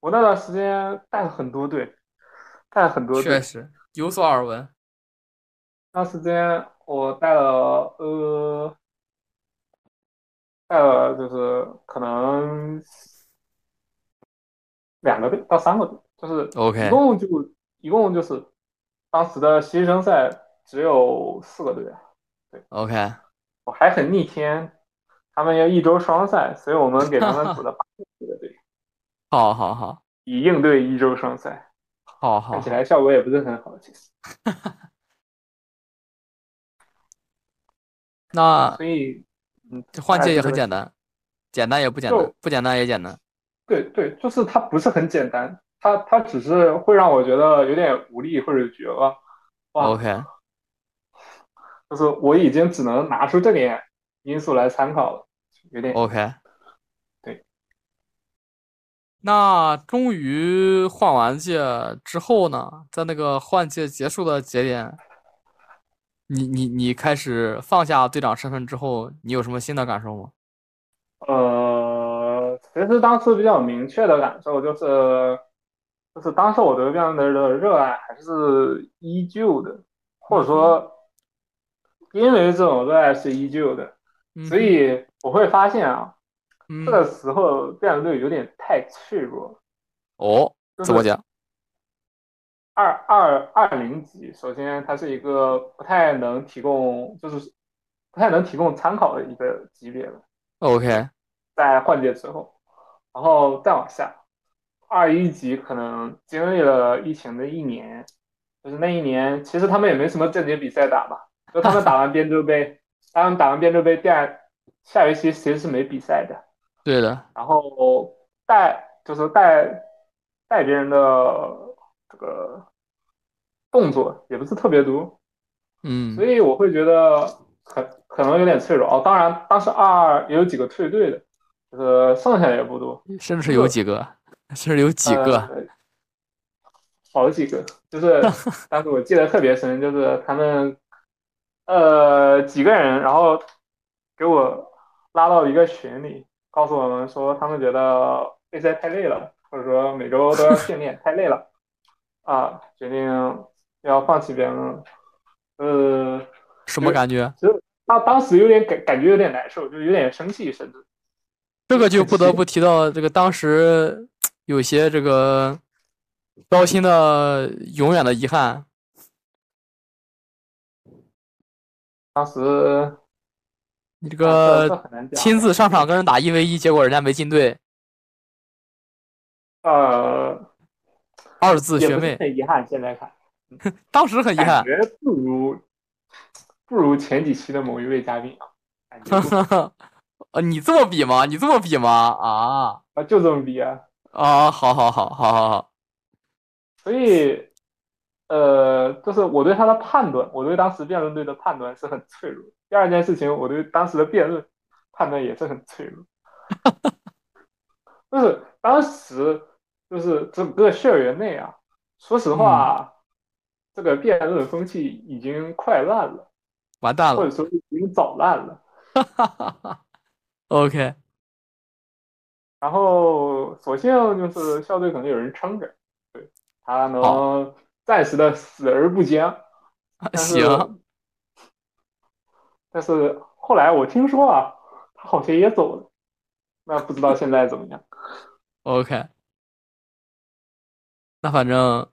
B: 我那段时间带了很多队，带了很多队，
A: 确实有所耳闻。
B: 那时间。我带了呃，带了就是可能两个队到三个队，就是
A: OK，
B: 一共就一共就是当时的新生赛只有四个队，对
A: OK，
B: 我还很逆天，他们要一周双赛，所以我们给他们组了八个队，
A: 好好好，
B: 以应对一周双赛，
A: 好好，
B: 看起来效果也不是很好，其实。
A: 那
B: 所以，嗯，
A: 换届也很简单，简单也不简单，不简单也简单。
B: 对对，就是它不是很简单，它它只是会让我觉得有点无力或者绝望。
A: OK，
B: 就是我已经只能拿出这点因素来参考了，有点
A: OK。
B: 对。
A: 那终于换完届之后呢，在那个换届结束的节点。你你你开始放下队长身份之后，你有什么新的感受吗？
B: 呃，其实当时比较明确的感受就是，就是当时我对变的热爱还是依旧的，或者说，因为这种热爱是依旧的，所以我会发现啊，这个时候变人队有点太脆弱。
A: 哦，怎么讲？
B: 二二二零级，首先它是一个不太能提供，就是不太能提供参考的一个级别了。
A: OK，
B: 在换届之后，然后再往下，二一级可能经历了疫情的一年，就是那一年其实他们也没什么正经比赛打嘛，就他们打完边州杯，他们打完边州杯，第二下学期其实是没比赛的。
A: 对的。
B: 然后带就是带带别人的这个动作也不是特别多，
A: 嗯，
B: 所以我会觉得可可能有点脆弱哦。当然，当时二二也有几个退队的。就是剩下的也不多，
A: 甚至有几个，甚至有几个，
B: 好几个。就是 当时我记得特别深，就是他们呃几个人，然后给我拉到一个群里，告诉我们说他们觉得备赛太累了，或者说每周都要训练太累了，啊，决定要放弃辩论。呃，
A: 什么感觉？
B: 其实当当时有点感感觉有点难受，就有点生气，甚至。
A: 这个就不得不提到这个当时有些这个高薪的永远的遗憾。
B: 当时
A: 你这个亲自上场跟人打一 v 一，结果人家没进队。
B: 呃，
A: 二字学妹
B: 很遗憾，现在看，
A: 当时很遗憾，
B: 感觉不如不如前几期的某一位嘉宾啊，感觉。
A: 啊，你这么比吗？你这么比吗？啊
B: 啊，就这么比啊！
A: 啊，好好好好好好。
B: 所以，呃，就是我对他的判断，我对当时辩论队的判断是很脆弱。第二件事情，我对当时的辩论判断也是很脆弱。就是当时，就是整个校园内啊，说实话，这个辩论风气已经快烂了，
A: 完蛋了，
B: 或者说已经早烂了。哈哈
A: 哈哈。OK，
B: 然后索性就是校队可能有人撑着，对他能暂时的死而不僵。
A: 行，
B: 但是后来我听说啊，他好像也走了，那不知道现在怎么样。
A: OK，那反正，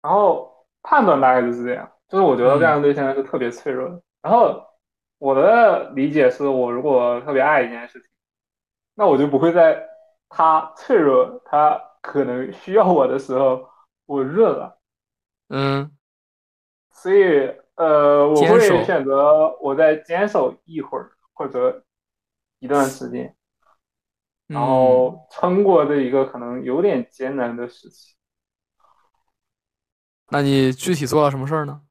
B: 然后判断大概就是这样，就是我觉得这样的队现在是特别脆弱的。然后。我的理解是我如果特别爱一件事情，那我就不会在他脆弱、他可能需要我的时候我润了。
A: 嗯，
B: 所以呃，我会选择我再坚守一会儿或者一段时间，然后撑过这一个可能有点艰难的时期。
A: 那你具体做了什么事儿呢？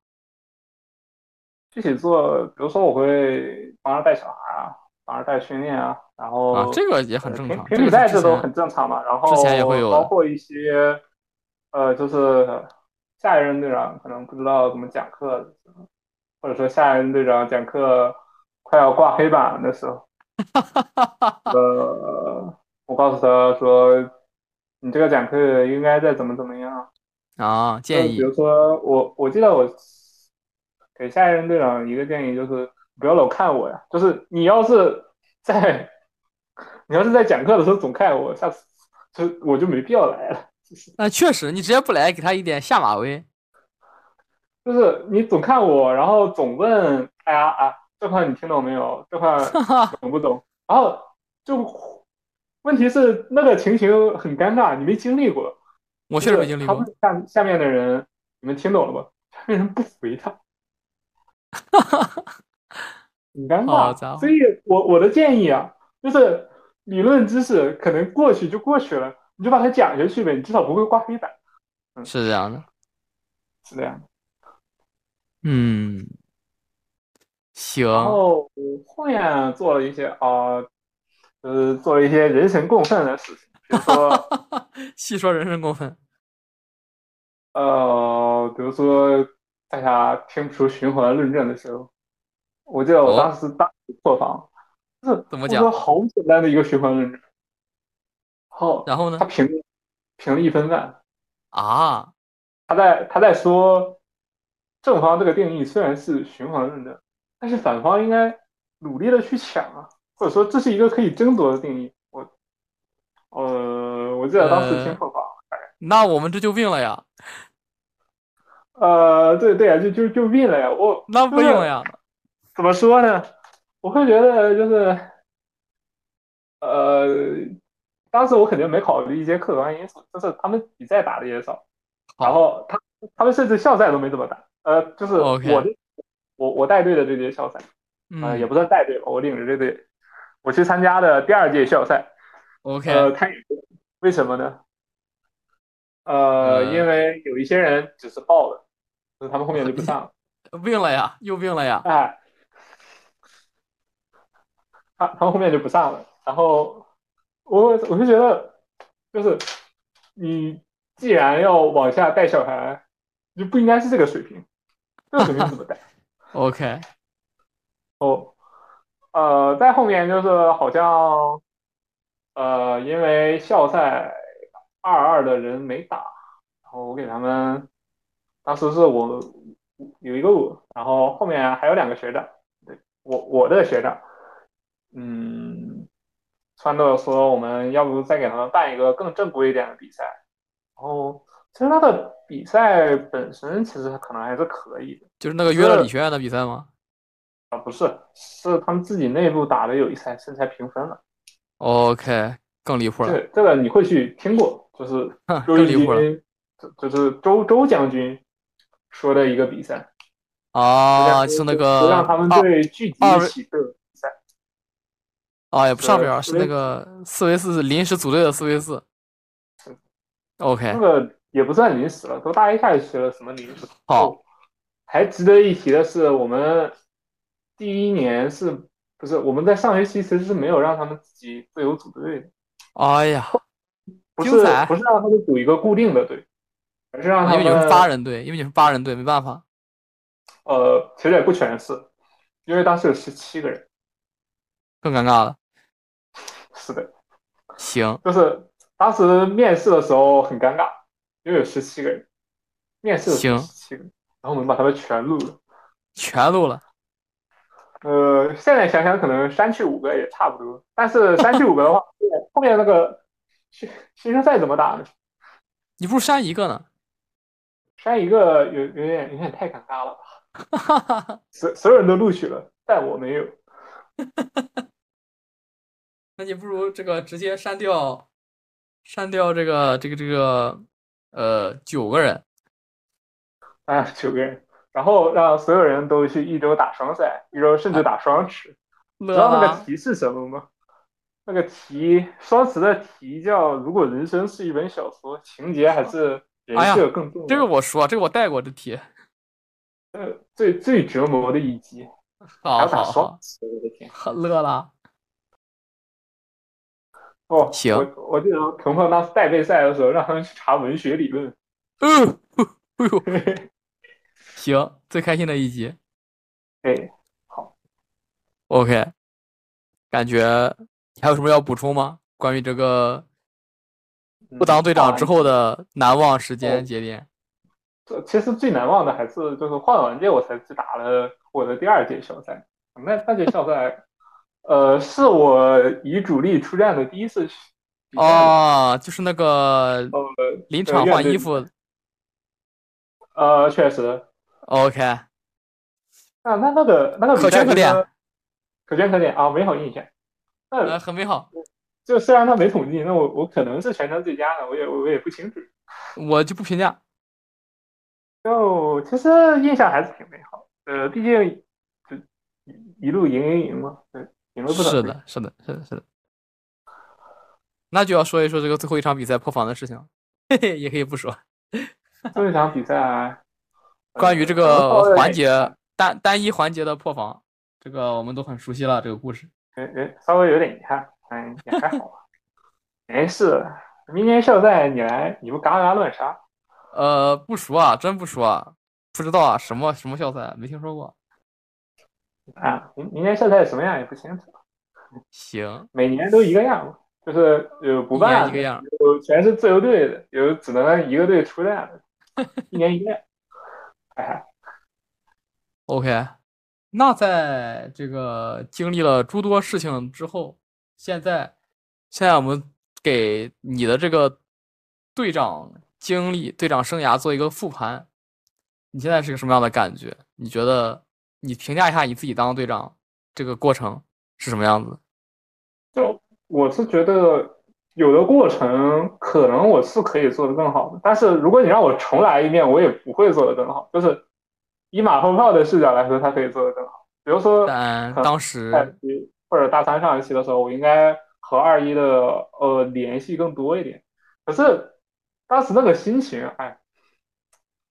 B: 具体做，比如说我会帮着带小孩啊，帮着带训练啊，然后
A: 啊，这个也很正常，
B: 平比赛这都很正常嘛。然后
A: 之前也会有，
B: 包括一些，呃，就是下一任队长可能不知道怎么讲课，或者说下一任队长讲课快要挂黑板的时候，呃，我告诉他说，你这个讲课应该再怎么怎么样
A: 啊，建议，
B: 比如说我，我记得我。给下一任队长一个建议，就是不要老看我呀。就是你要是在 你要是在讲课的时候总看我，下次就我就没必要来了。
A: 那确实，你直接不来，给他一点下马威。
B: 就是你总看我，然后总问，哎呀啊，这块你听懂没有？这块 懂不懂？然后就问题是那个情形很尴尬，你没经历过。
A: 我确实没经历过。
B: 他问下下面的人，你们听懂了吗？下面人不回他。哈哈，很尴尬，所以我我的建议啊，就是理论知识可能过去就过去了，你就把它讲下去呗，你至少不会挂黑板。
A: 嗯，是这样的，
B: 是这样。
A: 嗯，行。
B: 然后后面做了一些啊，呃，做了一些人神共愤的事情，比如说，
A: 细说人神共愤。
B: 呃，比如说。大家听不出循环论证的时候，我记得我当时大破防，就是
A: 怎么讲？
B: 好简单的一个循环论证。好，
A: 然后呢？
B: 他评评了一分半
A: 啊！
B: 他在他在说正方这个定义虽然是循环论证，但是反方应该努力的去抢啊，或者说这是一个可以争夺的定义。我呃，我记得当时听破防，
A: 那我们这就病了呀。
B: 呃，对对啊，就就就病了呀！我
A: 那不病了呀？
B: 怎么说呢？我会觉得就是，呃，当时我肯定没考虑一些客观因素，就是他们比赛打的也少，然后他他们甚至校赛都没怎么打。呃，就是我的我我带队的这届校赛，
A: 呃，
B: 也不算带队吧，我领着这队，我去参加的第二届校赛。
A: OK，
B: 呃，他为什么呢？呃，因为有一些人只是报了，就是他们后面就不上了。
A: 病了呀，又病了呀！
B: 哎，他他们后面就不上了。然后我我就觉得，就是你既然要往下带小孩，就不应该是这个水平，这个水平怎么带？
A: OK，
B: 哦，呃，在后面就是好像，呃，因为校赛二二的人没打，然后我给他们，当时是我有一个我，然后后面还有两个学长，对我我的学长，嗯，川豆说我们要不再给他们办一个更正规一点的比赛，然后其实他的比赛本身其实可能还是可以的。
A: 就是那个约了理学院的比赛吗？
B: 啊，不是，是他们自己内部打的友谊赛，现在平分了。
A: OK，更离谱了。
B: 这这个你会去听过，就是
A: 周
B: 离
A: 谱了，
B: 就是周周将军说的一个比赛
A: 啊，是那个
B: 让他们对聚集一起的
A: 啊，也不上边是那个四 v 四临时组队的四 v 四。OK，
B: 那个也不算临时了，都大一下就学了什么临时。
A: 好。
B: 还值得一提的是，我们第一年是不是我们在上学期其实是没有让他们自己自由组队的？
A: 哎呀，
B: 不是不是让他们组一个固定的队，而是让他
A: 们因为你是八人队，因为你是八人队，没办法。
B: 呃，其实也不全是，因为当时有十七个人，
A: 更尴尬了。
B: 是的，
A: 行，
B: 就是当时面试的时候很尴尬，因为有十七个人，面试
A: 行
B: 十七个人。然后我们把他们全录了，
A: 全录了。
B: 呃，现在想想可能删去五个也差不多，但是删去五个的话，后面那个新新生赛怎么打呢？
A: 你不如删一个呢？
B: 删一个有有点有点太尴尬了吧？所所有人都录取了，但我没有。
A: 那你不如这个直接删掉，删掉这个这个这个呃九个人。
B: 啊，九个人，然后让所有人都去一周打双赛，一周甚至打双持。
A: 知
B: 道那个题是什么吗？那个题，双持的题叫“如果人生是一本小说，情节还是人设更重要”。
A: 这个我说，这个我带过这题。
B: 呃，最最折磨的一集，
A: 好好
B: 好，我的天，
A: 乐了。
B: 哦，
A: 行，
B: 我我记得鹏鹏当时带备赛的时候，让他们去查文学理论。
A: 嗯，哎呦。行，最开心的一集。
B: 哎，好
A: ，OK。感觉还有什么要补充吗？关于这个不当队长之后的难忘时间节点？
B: 这其实最难忘的还是就是换完届我才去打了我的第二届校赛。那那届校赛，呃，是我以主力出战的第一次。
A: 哦，就是那个临场换衣服。
B: 呃，确实。
A: OK，
B: 那，那那个那个
A: 可圈可点，
B: 可圈可点啊，美好印象，
A: 呃，很美好。
B: 就虽然他没统计，那我我可能是全程最佳的，我也我也不清楚，
A: 我就不评价。
B: 就其实印象还是挺美好，呃，毕竟就一路赢赢赢嘛，对，
A: 是的，是的，是的，是的。那就要说一说这个最后一场比赛破防的事情，嘿嘿，也可以不说。
B: 最后一场比赛。
A: 关于这个环节单单一环节的破防，这个我们都很熟悉了。这个故事，
B: 哎哎，稍微有点遗憾，嗯，也还好吧。没事，明年校赛你来，你不嘎嘎乱杀？
A: 呃，不熟啊，真不熟啊，不知道啊，什么什么校赛，没听说过。
B: 啊，明明年校赛什么样也不清楚。
A: 行，
B: 每年都一个样，就是有不办
A: 一个样，
B: 有全是自由队的，有只能一个队出战的，一年一个样。
A: OK，那在这个经历了诸多事情之后，现在，现在我们给你的这个队长经历、队长生涯做一个复盘。你现在是个什么样的感觉？你觉得你评价一下你自己当队长这个过程是什么样子？
B: 就我是觉得，有的过程可能我是可以做得更好的，但是如果你让我重来一遍，我也不会做得更好。就是以马后炮的视角来说，他可以做得更好。比如说，
A: 但当时
B: 或者大三上一期的时候，我应该和二一的呃联系更多一点。可是当时那个心情，哎，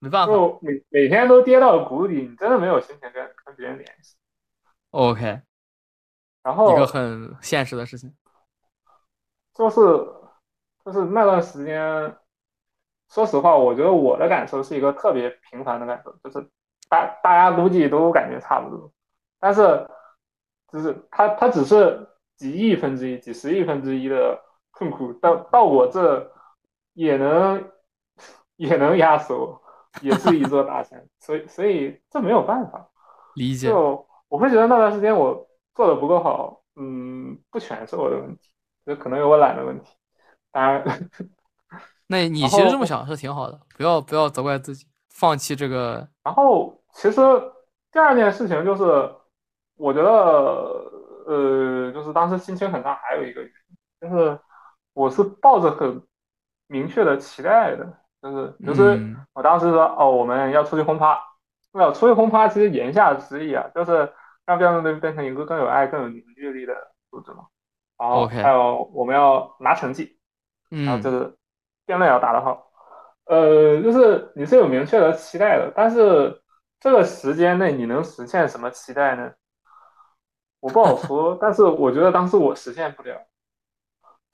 A: 没办法，
B: 就每每天都跌到谷底，你真的没有心情跟跟别人联系。
A: OK，
B: 然后
A: 一个很现实的事情。
B: 就是就是那段时间，说实话，我觉得我的感受是一个特别平凡的感受，就是大大家估计都感觉差不多，但是就是它它只是几亿分之一、几十亿分之一的痛苦，到到我这也能也能压死我，也是一座大山，所以所以这没有办法
A: 理解。
B: 就我会觉得那段时间我做的不够好，嗯，不全是我的问题。就可能有我懒的问题，当然，
A: 那你其实这么想是挺好的，不要不要责怪自己，放弃这个。
B: 然后，其实第二件事情就是，我觉得，呃，就是当时心情很差，还有一个原因，就是我是抱着很明确的期待的，就是就是我当时说，哦，我们要出去轰趴，没有出去轰趴，其实言下之意啊，就是让辩论队变成一个更有爱、更有凝聚力的组织嘛。然后还有我们要拿成绩，然后就是辩论要打得好，呃，就是你是有明确的期待的，但是这个时间内你能实现什么期待呢？我不好说，但是我觉得当时我实现不了，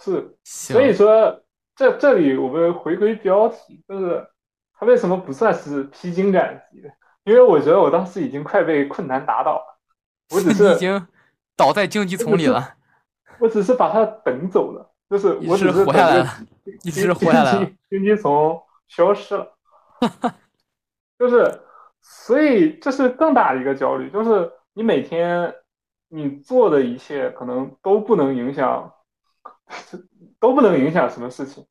B: 是，所以说这这里我们回归标题，就是他为什么不算是披荆斩棘的？因为我觉得我当时已经快被困难打倒了，我只是
A: 已经倒在荆棘丛里了。
B: 我只是把他等走了，就是我只
A: 是活下来了，一直活下来了，
B: 荆棘丛消失了，就是，所以这是更大的一个焦虑，就是你每天你做的一切可能都不能影响，都不能影响什么事情，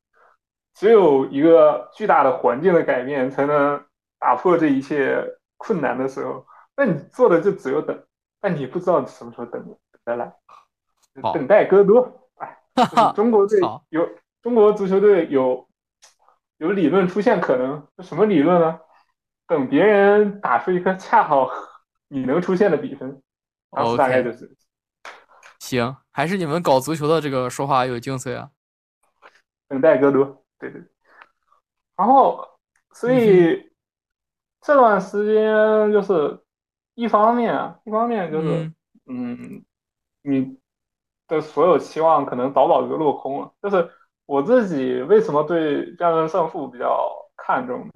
B: 只有一个巨大的环境的改变才能打破这一切困难的时候，那你做的就只有等，但你不知道什么时候等等得来。等待戈多，哎，中国队有中国足球队有有理论出现可能，什么理论呢？等别人打出一个恰好 你能出现的比分，当时大概就是。
A: 行，还是你们搞足球的这个说话有精髓啊。
B: 等待戈多，对对。然后，所以这段时间就是一方面啊，一方面就是嗯，你。的所有期望可能早早就落空了。就是我自己为什么对辩论胜负比较看重呢？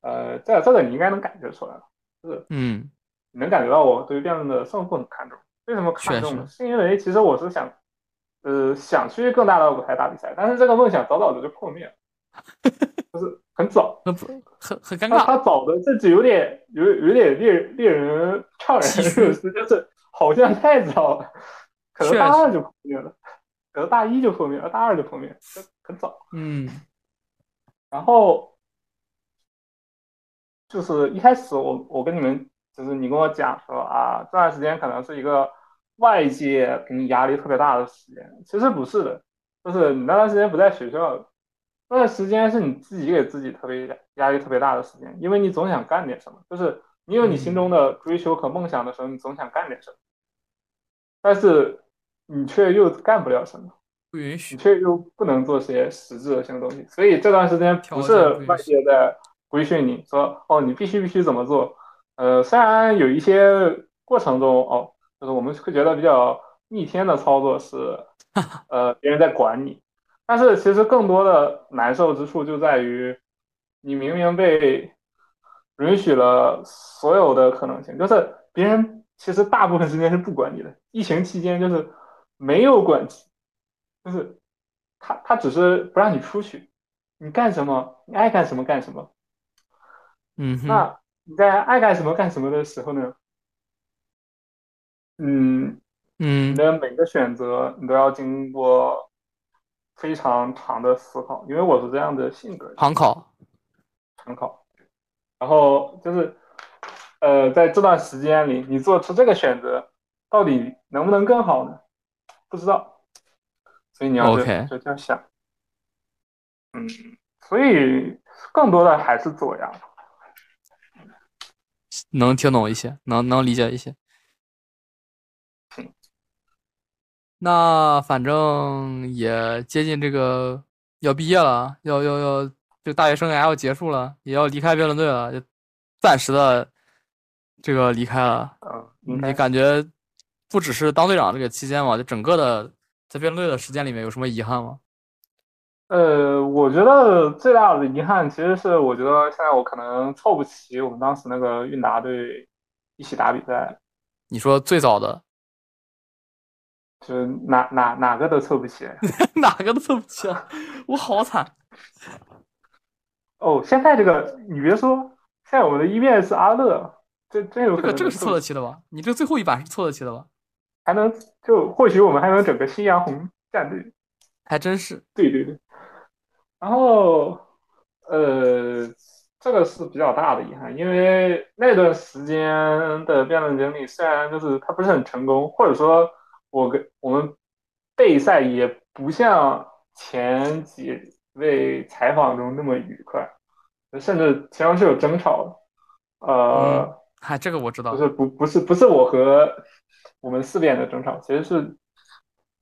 B: 呃，这这个你应该能感觉出来，就是
A: 嗯，
B: 你能感觉到我对辩论的胜负很看重。为什么看重呢？是因为其实我是想，呃，想去更大的舞台打比赛，但是这个梦想早早的就破灭了，就是很早，
A: 很很很尴尬。
B: 他早的甚至有点有有点猎猎人怅然若失，就是好像太早了。可能大二就破灭了，可能大一就破灭了，大二就破灭，很早。
A: 嗯，
B: 然后就是一开始我我跟你们就是你跟我讲说啊，这段时间可能是一个外界给你压力特别大的时间，其实不是的，就是你那段时间不在学校，那段时间是你自己给自己特别压力特别大的时间，因为你总想干点什么，就是你有你心中的追求和梦想的时候，你总想干点什么，但是。你却又干不了什么，
A: 不允许，
B: 你却又不能做些实质性的东西，所以这段时间不是外界在规训你说哦，你必须必须怎么做。呃，虽然有一些过程中哦，就是我们会觉得比较逆天的操作是，呃，别人在管你，但是其实更多的难受之处就在于，你明明被允许了所有的可能性，就是别人其实大部分时间是不管你的，疫情期间就是。没有管制，就是他他只是不让你出去，你干什么你爱干什么干什么。
A: 嗯，
B: 那你在爱干什么干什么的时候呢？嗯
A: 嗯，
B: 你的每个选择你都要经过非常长的思考，因为我是这样的性格。
A: 常考，
B: 常考。然后就是呃，在这段时间里，你做出这个选择，到底能不能更好呢？不知道，所以你要就就这样想。嗯，所以更多的还是左呀。
A: 能听懂一些，能能理解一些。那反正也接近这个要毕业了，要要要，就大学生涯要结束了，也要离开辩论队了，就暂时的这个离开了。嗯，你感觉不只是当队长这个期间嘛，就整个的在辩论队的时间里面有什么遗憾吗？
B: 呃，我觉得最大的遗憾其实是，我觉得现在我可能凑不齐我们当时那个韵达队一起打比赛。
A: 你说最早的，
B: 就哪哪哪个都凑不齐，
A: 哪个都凑不齐啊，我好惨。
B: 哦，现在这个你别说，现在我们的一面是阿乐，这真有
A: 这个这个是凑得齐的吧？你这最后一把是凑得齐的吧？
B: 还能就或许我们还能整个夕阳红战队，
A: 还真是。
B: 对对对。然后，呃，这个是比较大的遗憾，因为那段时间的辩论经历虽然就是它不是很成功，或者说我跟我们备赛也不像前几位采访中那么愉快，甚至其中是有争吵的。呃，
A: 嗨，这个我知道，
B: 不是不不是不是我和我们四边的争吵，其实是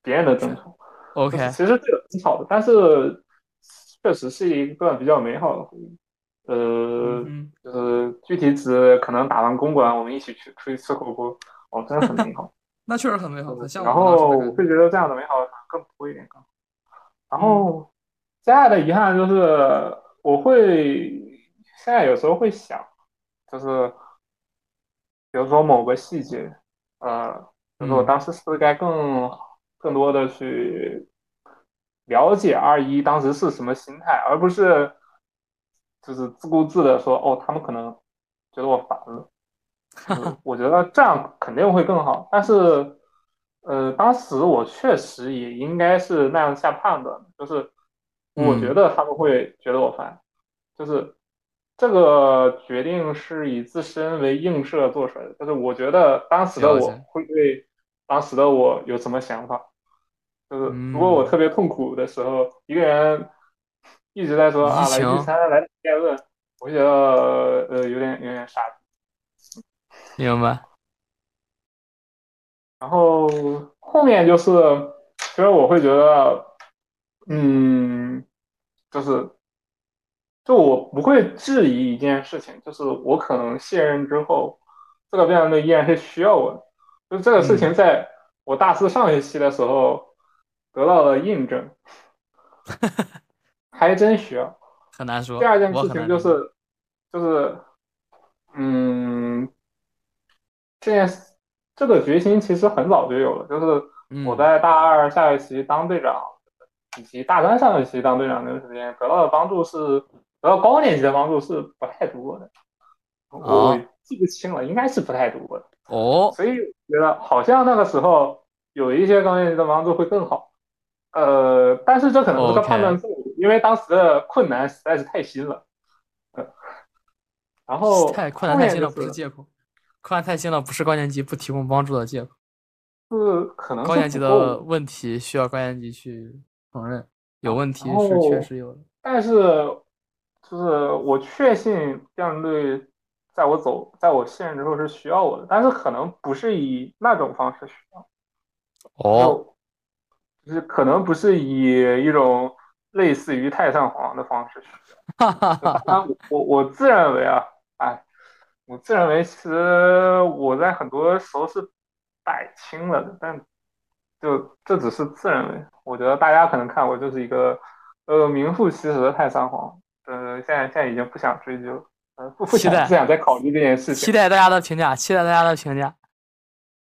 B: 别人的争吵。
A: OK，
B: 其实是有争吵的，但是。确实是一段比较美好的回忆，呃，就是具体指可能打完公馆，我们一起去出去吃火锅，哦，真的很美好。
A: 那确实很美好。
B: 然后我会觉得这样的美好更多一点更。然后接下来的遗憾就是，我会现在有时候会想，就是比如说某个细节，呃，就是我当时是该更更多的去。了解二一当时是什么心态，而不是就是自顾自的说哦，他们可能觉得我烦了。我觉得这样肯定会更好，但是呃，当时我确实也应该是那样下判断，就是我觉得他们会觉得我烦，就是这个决定是以自身为映射做出来的，就是我觉得当时的我会对当时的我有什么想法。就是如果我特别痛苦的时候，一个人一直在说啊，来第三，来辩论，我觉得呃有点有点傻。
A: 明白。
B: 然后后面就是，其实我会觉得，嗯，就是，就我不会质疑一件事情，就是我可能卸任之后，这个辩论队依然是需要我的。就这个事情，在我大四上学期的时候。得到了印证，还真需要。
A: 很难说。
B: 第二件事情就是，就是，嗯，这件事，这个决心其实很早就有了。就是我在大二下学期当队长，以及大三上学期当队长那段时间，得到的帮助是，得到高年级的帮助是不太多的。我记不清了，应该是不太多的。
A: 哦。
B: 所以觉得好像那个时候有一些高年级的帮助会更好。呃，但是这可能是个判断错误，因为当时的困难实在是太新了。呃，然后
A: 太困难太新了不是借口，困难太新了不是高年级不提供帮助的借口。
B: 是可能
A: 高年级的问题需要高年级去承认，有问题是确实有的。
B: 但是就是我确信辩论队在我走，在我卸任之后是需要我的，但是可能不是以那种方式需要。
A: 哦。
B: 就是可能不是以一种类似于太上皇的方式哈哈 我我自认为啊，哎，我自认为其实我在很多时候是摆清了的，但就这只是自认为。我觉得大家可能看我就是一个呃名副其实的太上皇，呃，现在现在已经不想追究，呃，不不想不想再考虑这件事情。
A: 期待大家的评价，期待大家的评价。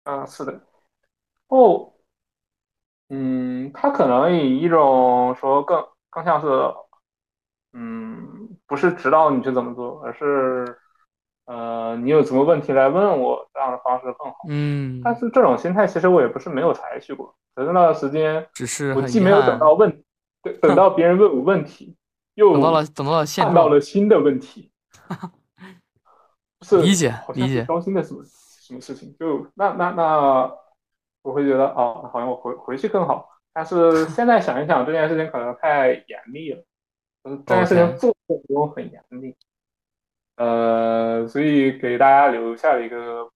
B: 嗯，是的。哦。嗯，他可能以一种说更更像是，嗯，不是指导你去怎么做，而是，呃，你有什么问题来问我这样的方式更好。
A: 嗯，
B: 但是这种心态其实我也不是没有采取过，只是那段时间，
A: 只是
B: 我既没有等到问，等到别人问我问题，又
A: 等到了等到了
B: 看到了新的问题，是
A: 理解理解，
B: 伤心的什么什么事情？就那那那。我会觉得哦，好像我回回去更好。但是现在想一想，这件事情可能太严厉了，嗯，这件事情做的不用很严厉，呃，所以给大家留下了一个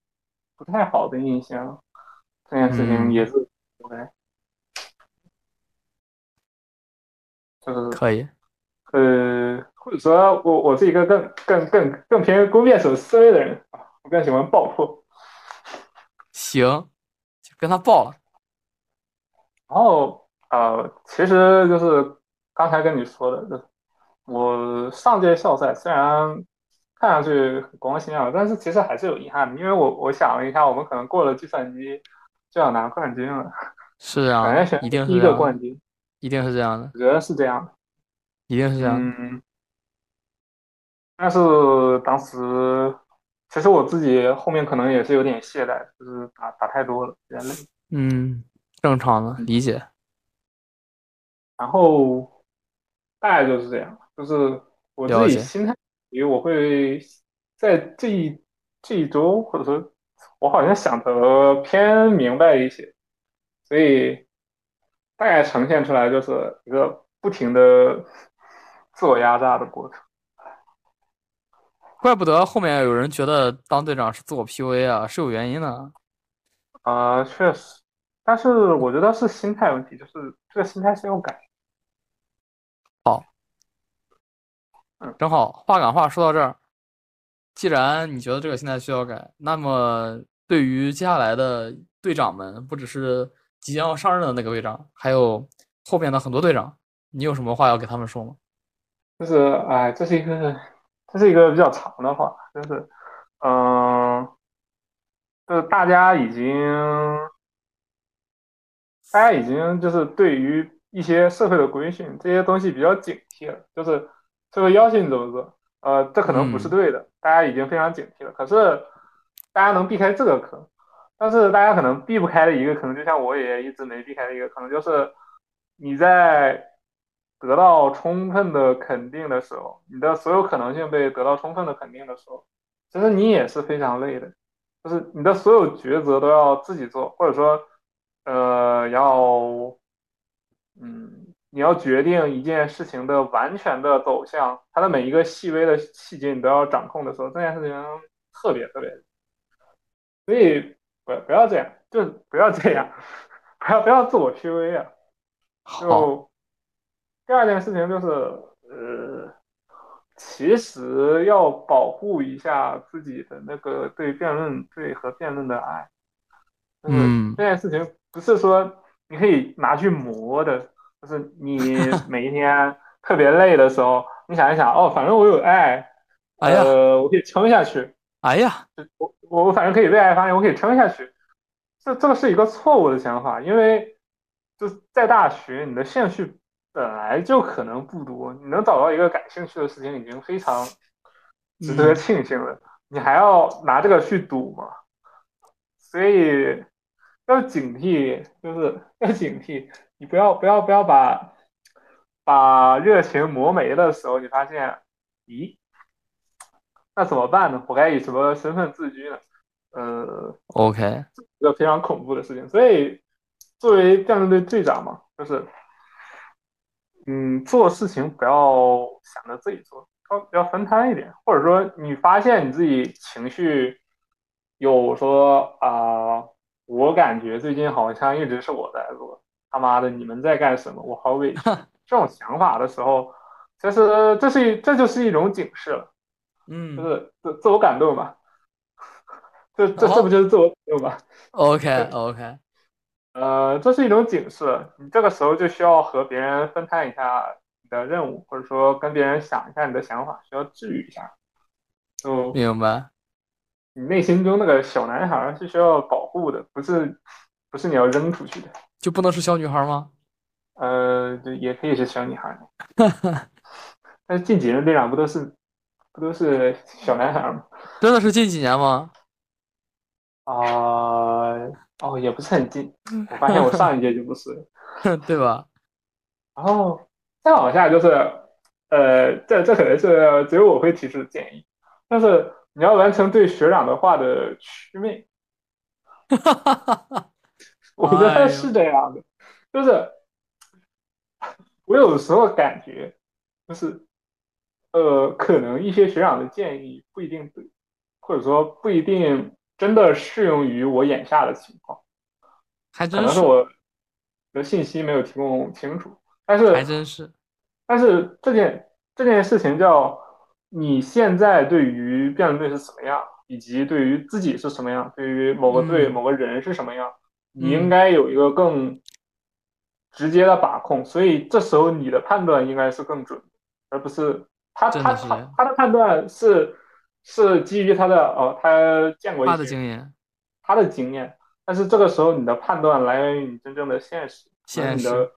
B: 不太好的印象。这件事情也是就是
A: 可以，
B: 呃，或者说我我是一个更更更更偏攻辩手思维的人啊，我更喜欢爆破。
A: 行，就跟他爆了。
B: 然后呃，其实就是刚才跟你说的，就是我上届校赛虽然看上去很光鲜啊，但是其实还是有遗憾的，因为我我想了一下，我们可能过了计算机就要拿冠军了。
A: 是啊，一定是
B: 第一个冠军，
A: 一定是这样的。
B: 我觉得是这样的，
A: 一定是这样。
B: 嗯，但是当时其实我自己后面可能也是有点懈怠，就是打打太多了，有点累。
A: 嗯。正常的理解，
B: 然后大概就是这样，就是我自己心态，因为我会在这一这一周，或者说，我好像想的偏明白一些，所以大概呈现出来就是一个不停的自我压榨的过程。
A: 怪不得后面有人觉得当队长是自我 PUA 啊，是有原因的。
B: 啊，确实。但是我觉得是心态问题，就是这个心态是要改。
A: 好，嗯，正好话赶话说到这儿，既然你觉得这个现在需要改，那么对于接下来的队长们，不只是即将要上任的那个队长，还有后面的很多队长，你有什么话要给他们说吗？
B: 就是，哎，这是一个，这是一个比较长的话，就是，嗯，就是大家已经。大家已经就是对于一些社会的规训这些东西比较警惕了，就是社会要求你怎么做，呃，这可能不是对的，大家已经非常警惕了。可是大家能避开这个坑，但是大家可能避不开的一个可能，就像我也一直没避开的一个可能，就是你在得到充分的肯定的时候，你的所有可能性被得到充分的肯定的时候，其实你也是非常累的，就是你的所有抉择都要自己做，或者说。呃，要，嗯，你要决定一件事情的完全的走向，它的每一个细微的细节你都要掌控的时候，这件事情特别特别，所以不不要这样，就不要这样，不要不要自我 PUA 啊。就第二件事情就是，呃，其实要保护一下自己的那个对辩论对和辩论的爱。嗯，这件事情。不是说你可以拿去磨的，就是你 每一天特别累的时候，你想一想，哦，反正我有爱，呃，我可以撑下去。
A: 哎呀，
B: 我我反正可以为爱发电，我可以撑下去。这这个是一个错误的想法，因为就是在大学，你的兴趣本来就可能不多，你能找到一个感兴趣的事情已经非常值得庆幸了，你还要拿这个去赌吗？所以。要警惕，就是要警惕，你不要不要不要把把热情磨没的时候，你发现，咦，那怎么办呢？我该以什么身份自居呢？呃
A: ，OK，
B: 一个非常恐怖的事情。所以，作为战斗队队长嘛，就是，嗯，做事情不要想着自己做，要要分摊一点，或者说你发现你自己情绪有说啊。我感觉最近好像一直是我在做，他妈的，你们在干什么？我好委屈。这种想法的时候，其实这是这就是一种警示了，嗯，就是自自我感动吧，这这这不就是自我感动吗
A: ？OK OK，
B: 呃，这是一种警示，你这个时候就需要和别人分摊一下你的任务，或者说跟别人想一下你的想法，需要治愈一下。就
A: 明白。
B: 你内心中那个小男孩是需要保护的，不是，不是你要扔出去的，
A: 就不能是小女孩吗？
B: 呃，对，也可以是小女孩。但是近几任队长不都是，不都是小男孩吗？
A: 真的是近几年吗？
B: 啊，哦，也不是很近。我发现我上一届就不是，
A: 对吧？
B: 然后再往下就是，呃，这这可能是只有我会提出的建议，但是。你要完成对学长的话的祛魅，我觉得是这样的，就是我有时候感觉就是，呃，可能一些学长的建议不一定对，或者说不一定真的适用于我眼下的情况。
A: 还真
B: 是，可能是我的信息没有提供清楚。但是
A: 还真是，
B: 但是这件这件事情叫你现在对于辩论队是什么样，以及对于自己是什么样，对于某个队某个人是什么样，你应该有一个更直接的把控。所以这时候你的判断应该是更准，而不是他他他他的判断是是基于他的哦，他见过
A: 他的经验，
B: 他的经验。但是这个时候你的判断来源于你真正的现实，
A: 现
B: 实。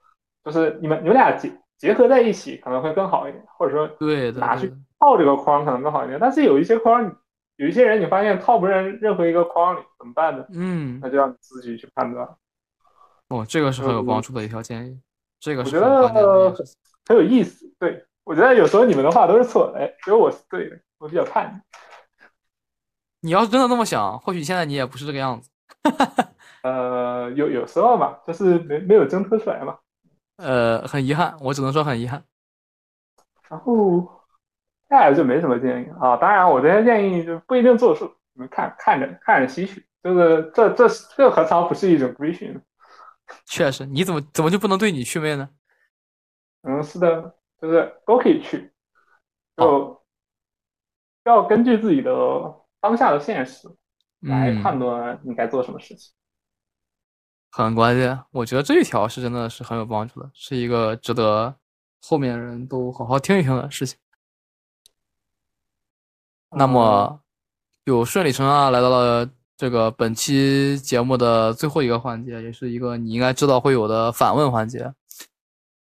B: 就是你们你们俩结结合在一起可能会更好一点，或者说
A: 对
B: 拿去套这个框可能更好一点。但是有一些框，有一些人你发现套不认任何一个框里怎么办呢？
A: 嗯，
B: 那就让你自己去判断。
A: 哦，这个是很有帮助的一条建议。这个
B: 我觉得很有意思。对我觉得有时候你们的话都是错的，哎，只有我是对的。我比较叛逆。
A: 你要是真的那么想，或许现在你也不是这个样子。
B: 呃，有有时候吧，就是没没有挣脱出来嘛。
A: 呃，很遗憾，我只能说很遗憾。
B: 然后，接下来就没什么建议啊。当然，我这些建议就不一定作数，你们看看着看着吸取。就是这这这何尝不是一种规训呢？
A: 确实，你怎么怎么就不能对你祛魅呢？
B: 嗯，是的，就是都可以去，就要根据自己的当下的现实来判断你该做什么事情。
A: 很关键，我觉得这一条是真的是很有帮助的，是一个值得后面人都好好听一听的事情。那么，就顺理成章来到了这个本期节目的最后一个环节，也是一个你应该知道会有的反问环节。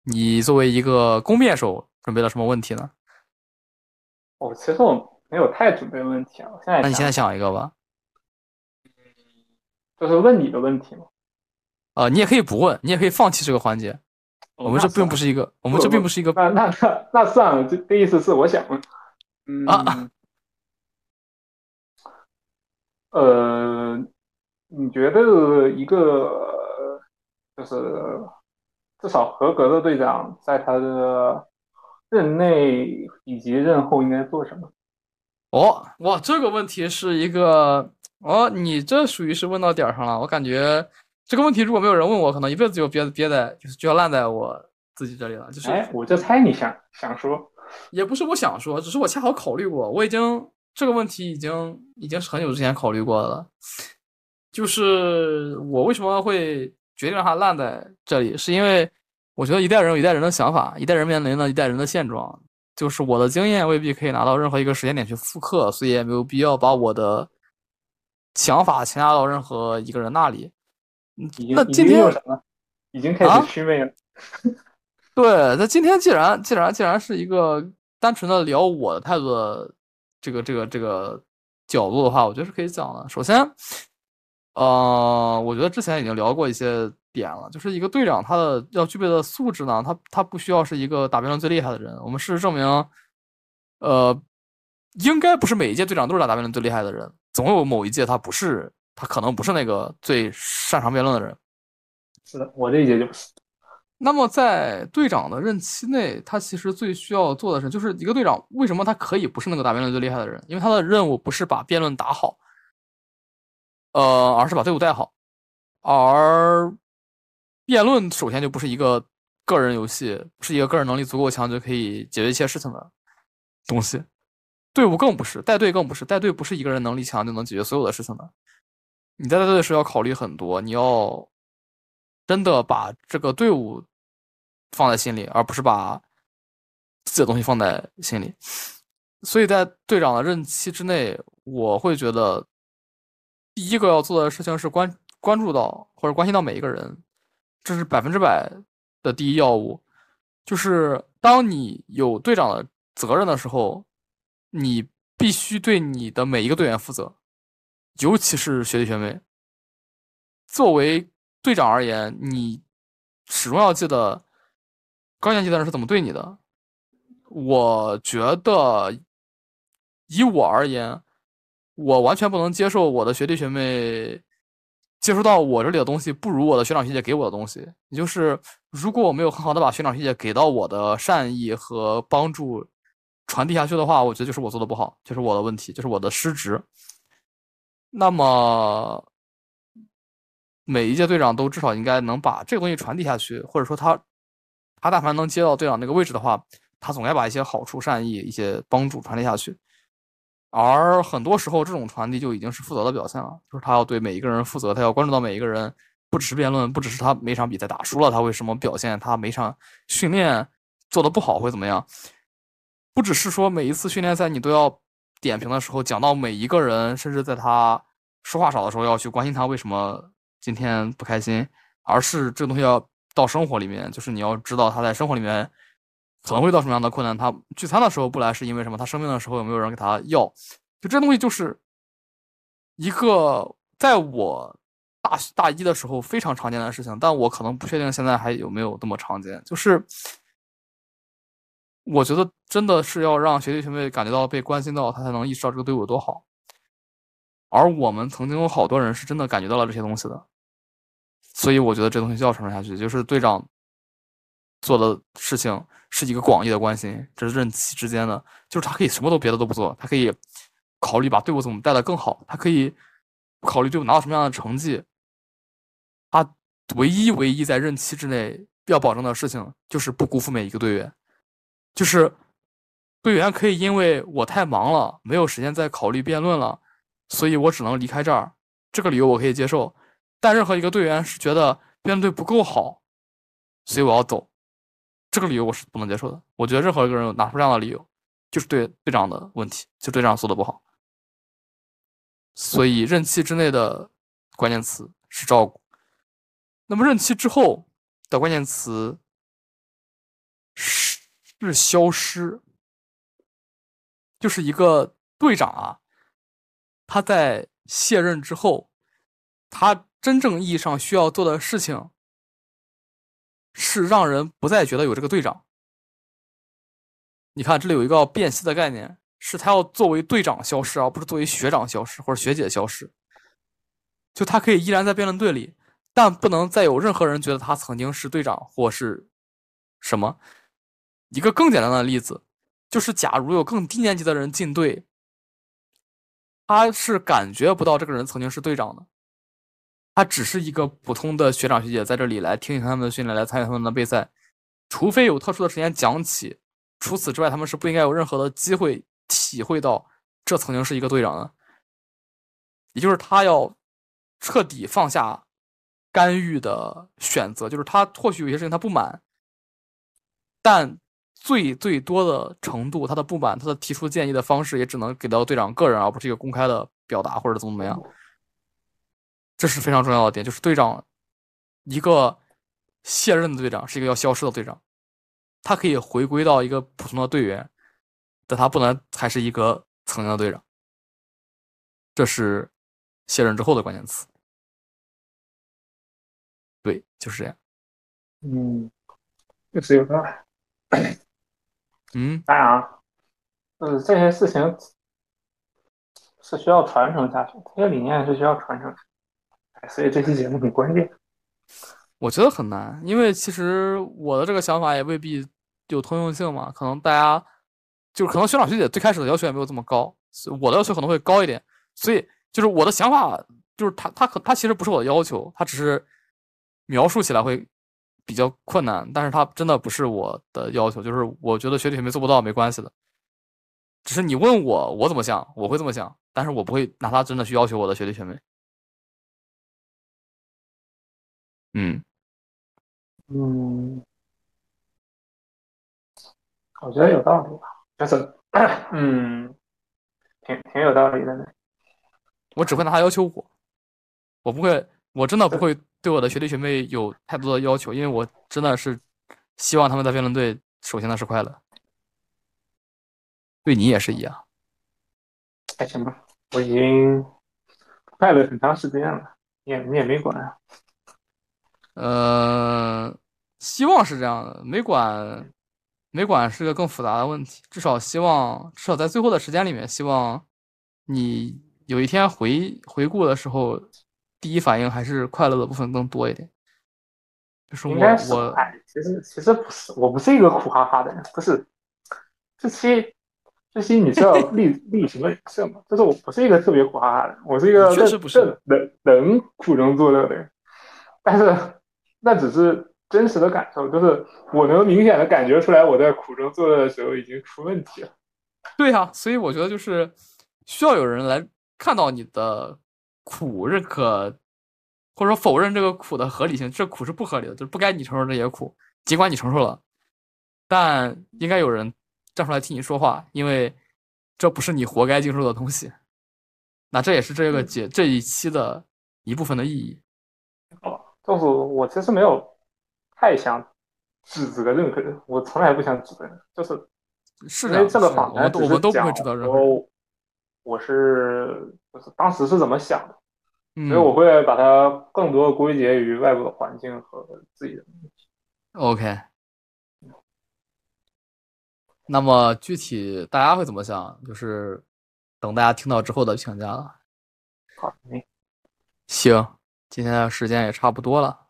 A: 你作为一个攻辩手，准备了什么问题呢？
B: 哦，其实我没有太准备问题啊，现在
A: 那你现在想一个吧。
B: 就是问你的问题吗？
A: 呃，你也可以不问，你也可以放弃这个环节。我们这并不是一个，我们这并不是一个。
B: 那那那那算了，这这意思是我想问。嗯。呃，你觉得一个就是至少合格的队长，在他的任内以及任后应该做什么？
A: 哦，哇，这个问题是一个哦，你这属于是问到点儿上了，我感觉。这个问题如果没有人问我，可能一辈子就憋憋在，就是就要烂在我自己这里了。就是，
B: 哎，我就猜你想想说，
A: 也不是我想说，只是我恰好考虑过，我已经这个问题已经已经是很久之前考虑过了。就是我为什么会决定让它烂在这里，是因为我觉得一代人有一代人的想法，一代人面临了一代人的现状，就是我的经验未必可以拿到任何一个时间点去复刻，所以也没有必要把我的想法强加到任何一个人那里。那今天
B: 有什么？已经开始虚伪了。
A: 对，那今天既然既然既然是一个单纯的聊我的态度的这个这个这个角度的话，我觉得是可以讲的。首先，呃，我觉得之前已经聊过一些点了，就是一个队长他的要具备的素质呢，他他不需要是一个打辩论最厉害的人。我们事实证明，呃，应该不是每一届队长都是打辩论最厉害的人，总有某一届他不是。他可能不是那个最擅长辩论的人，
B: 是的，我这一届就是。
A: 那么在队长的任期内，他其实最需要做的是，就是一个队长为什么他可以不是那个打辩论最厉害的人？因为他的任务不是把辩论打好，呃，而是把队伍带好。而辩论首先就不是一个个人游戏，是一个个人能力足够强就可以解决一切事情的东西。队伍更不是，带队更不是，带队不是一个人能力强就能解决所有的事情的。你在带队的时候要考虑很多，你要真的把这个队伍放在心里，而不是把自己的东西放在心里。所以在队长的任期之内，我会觉得第一个要做的事情是关关注到或者关心到每一个人，这是百分之百的第一要务。就是当你有队长的责任的时候，你必须对你的每一个队员负责。尤其是学弟学妹，作为队长而言，你始终要记得高年级的人是怎么对你的。我觉得，以我而言，我完全不能接受我的学弟学妹接触到我这里的东西不如我的学长学姐给我的东西，也就是如果我没有很好的把学长学姐给到我的善意和帮助传递下去的话，我觉得就是我做的不好，就是我的问题，就是我的失职。那么每一届队长都至少应该能把这个东西传递下去，或者说他他但凡能接到队长那个位置的话，他总该把一些好处、善意、一些帮助传递下去。而很多时候，这种传递就已经是负责的表现了，就是他要对每一个人负责，他要关注到每一个人，不只是辩论，不只是他每场比赛打输了，他为什么表现，他每场训练做的不好会怎么样，不只是说每一次训练赛你都要点评的时候讲到每一个人，甚至在他说话少的时候要去关心他为什么今天不开心，而是这个东西要到生活里面，就是你要知道他在生活里面。可能会遇到什么样的困难？他聚餐的时候不来是因为什么？他生病的时候有没有人给他药？就这东西就是一个在我大大一的时候非常常见的事情，但我可能不确定现在还有没有这么常见。就是我觉得真的是要让学弟学妹感觉到被关心到，他才能意识到这个队伍有多好。而我们曾经有好多人是真的感觉到了这些东西的，所以我觉得这东西就要传承下去。就是队长做的事情。是一个广义的关心，这是任期之间的，就是他可以什么都别的都不做，他可以考虑把队伍怎么带的更好，他可以考虑队伍拿到什么样的成绩。他唯一唯一在任期之内要保证的事情就是不辜负每一个队员，就是队员可以因为我太忙了，没有时间再考虑辩论了，所以我只能离开这儿，这个理由我可以接受。但任何一个队员是觉得编队不够好，所以我要走。这个理由我是不能接受的。我觉得任何一个人拿出这样的理由，就是对队长的问题，就队长做的不好。所以任期之内的关键词是照顾，那么任期之后的关键词是是消失，就是一个队长啊，他在卸任之后，他真正意义上需要做的事情。是让人不再觉得有这个队长。你看，这里有一个辨析的概念，是他要作为队长消失，而不是作为学长消失或者学姐消失。就他可以依然在辩论队里，但不能再有任何人觉得他曾经是队长或是什么。一个更简单的例子，就是假如有更低年级的人进队，他是感觉不到这个人曾经是队长的。他只是一个普通的学长学姐，在这里来听听他们的训练，来参与他们的备赛。除非有特殊的时间讲起，除此之外，他们是不应该有任何的机会体会到这曾经是一个队长的。也就是他要彻底放下干预的选择，就是他或许有些事情他不满，但最最多的程度，他的不满，他的提出建议的方式，也只能给到队长个人，而不是一个公开的表达或者怎么怎么样。这是非常重要的点，就是队长，一个卸任的队长是一个要消失的队长，他可以回归到一个普通的队员，但他不能还是一个曾经的队长。这是卸任之后的关键词。对，就是这样。
B: 嗯，确实有道理。
A: 嗯，
B: 当然，嗯，这些事情是需要传承下去，这些理念是需要传承。所以这期节目很关键，
A: 我觉得很难，因为其实我的这个想法也未必有通用性嘛。可能大家就是可能学长学姐最开始的要求也没有这么高，我的要求可能会高一点。所以就是我的想法，就是他他可他其实不是我的要求，他只是描述起来会比较困难，但是他真的不是我的要求。就是我觉得学弟学妹做不到没关系的，只是你问我我怎么想，我会这么想，但是我不会拿他真的去要求我的学弟学妹。嗯，
B: 嗯，我觉得有道理吧，就是，嗯，挺挺有道理的呢。
A: 我只会拿他要求我，我不会，我真的不会对我的学弟学妹有太多的要求，因为我真的是希望他们在辩论队首先的是快乐，对你也是一样。
B: 还行吧，我已经快乐很长时间了，你也你也没管。
A: 呃，希望是这样的。没管，没管是个更复杂的问题。至少希望，至少在最后的时间里面，希望你有一天回回顾的时候，第一反应还是快乐的部分更多一点。就是我我
B: 哎，其实其实不是，我不是一个苦哈哈的人，不是。这期这期你知道 立立什么人设吗？就是我不是一个特别苦哈哈的，我是一个
A: 确实不是
B: 能能苦中作乐的人。但是那只是真实的感受，就是我能明显的感觉出来，我在苦中作乐的时候已经出问题了。
A: 对呀，所以我觉得就是需要有人来看到你的苦，认可或者说否认这个苦的合理性。这苦是不合理的，就是不该你承受这些苦，尽管你承受了，但应该有人。站出来替你说话，因为这不是你活该经受的东西。那这也是这个节这一期的一部分的意义。
B: 哦，就是我其实没有太想指责任何人，我从来不想指责人，就是
A: 是
B: 因为这个访
A: 谈，我们都不会指责任何人。
B: 我是就是当时是怎么想的，所以我会把它更多的归结于外部的环境和自己的问题。
A: OK。那么具体大家会怎么想？就是等大家听到之后的评价了。
B: 好，
A: 行，今天的时间也差不多了。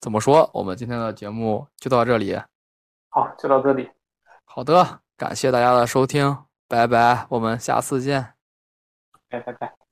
A: 怎么说？我们今天的节目就到这里。
B: 好，就到这里。
A: 好的，感谢大家的收听，拜拜，我们下次见。
B: 拜拜拜。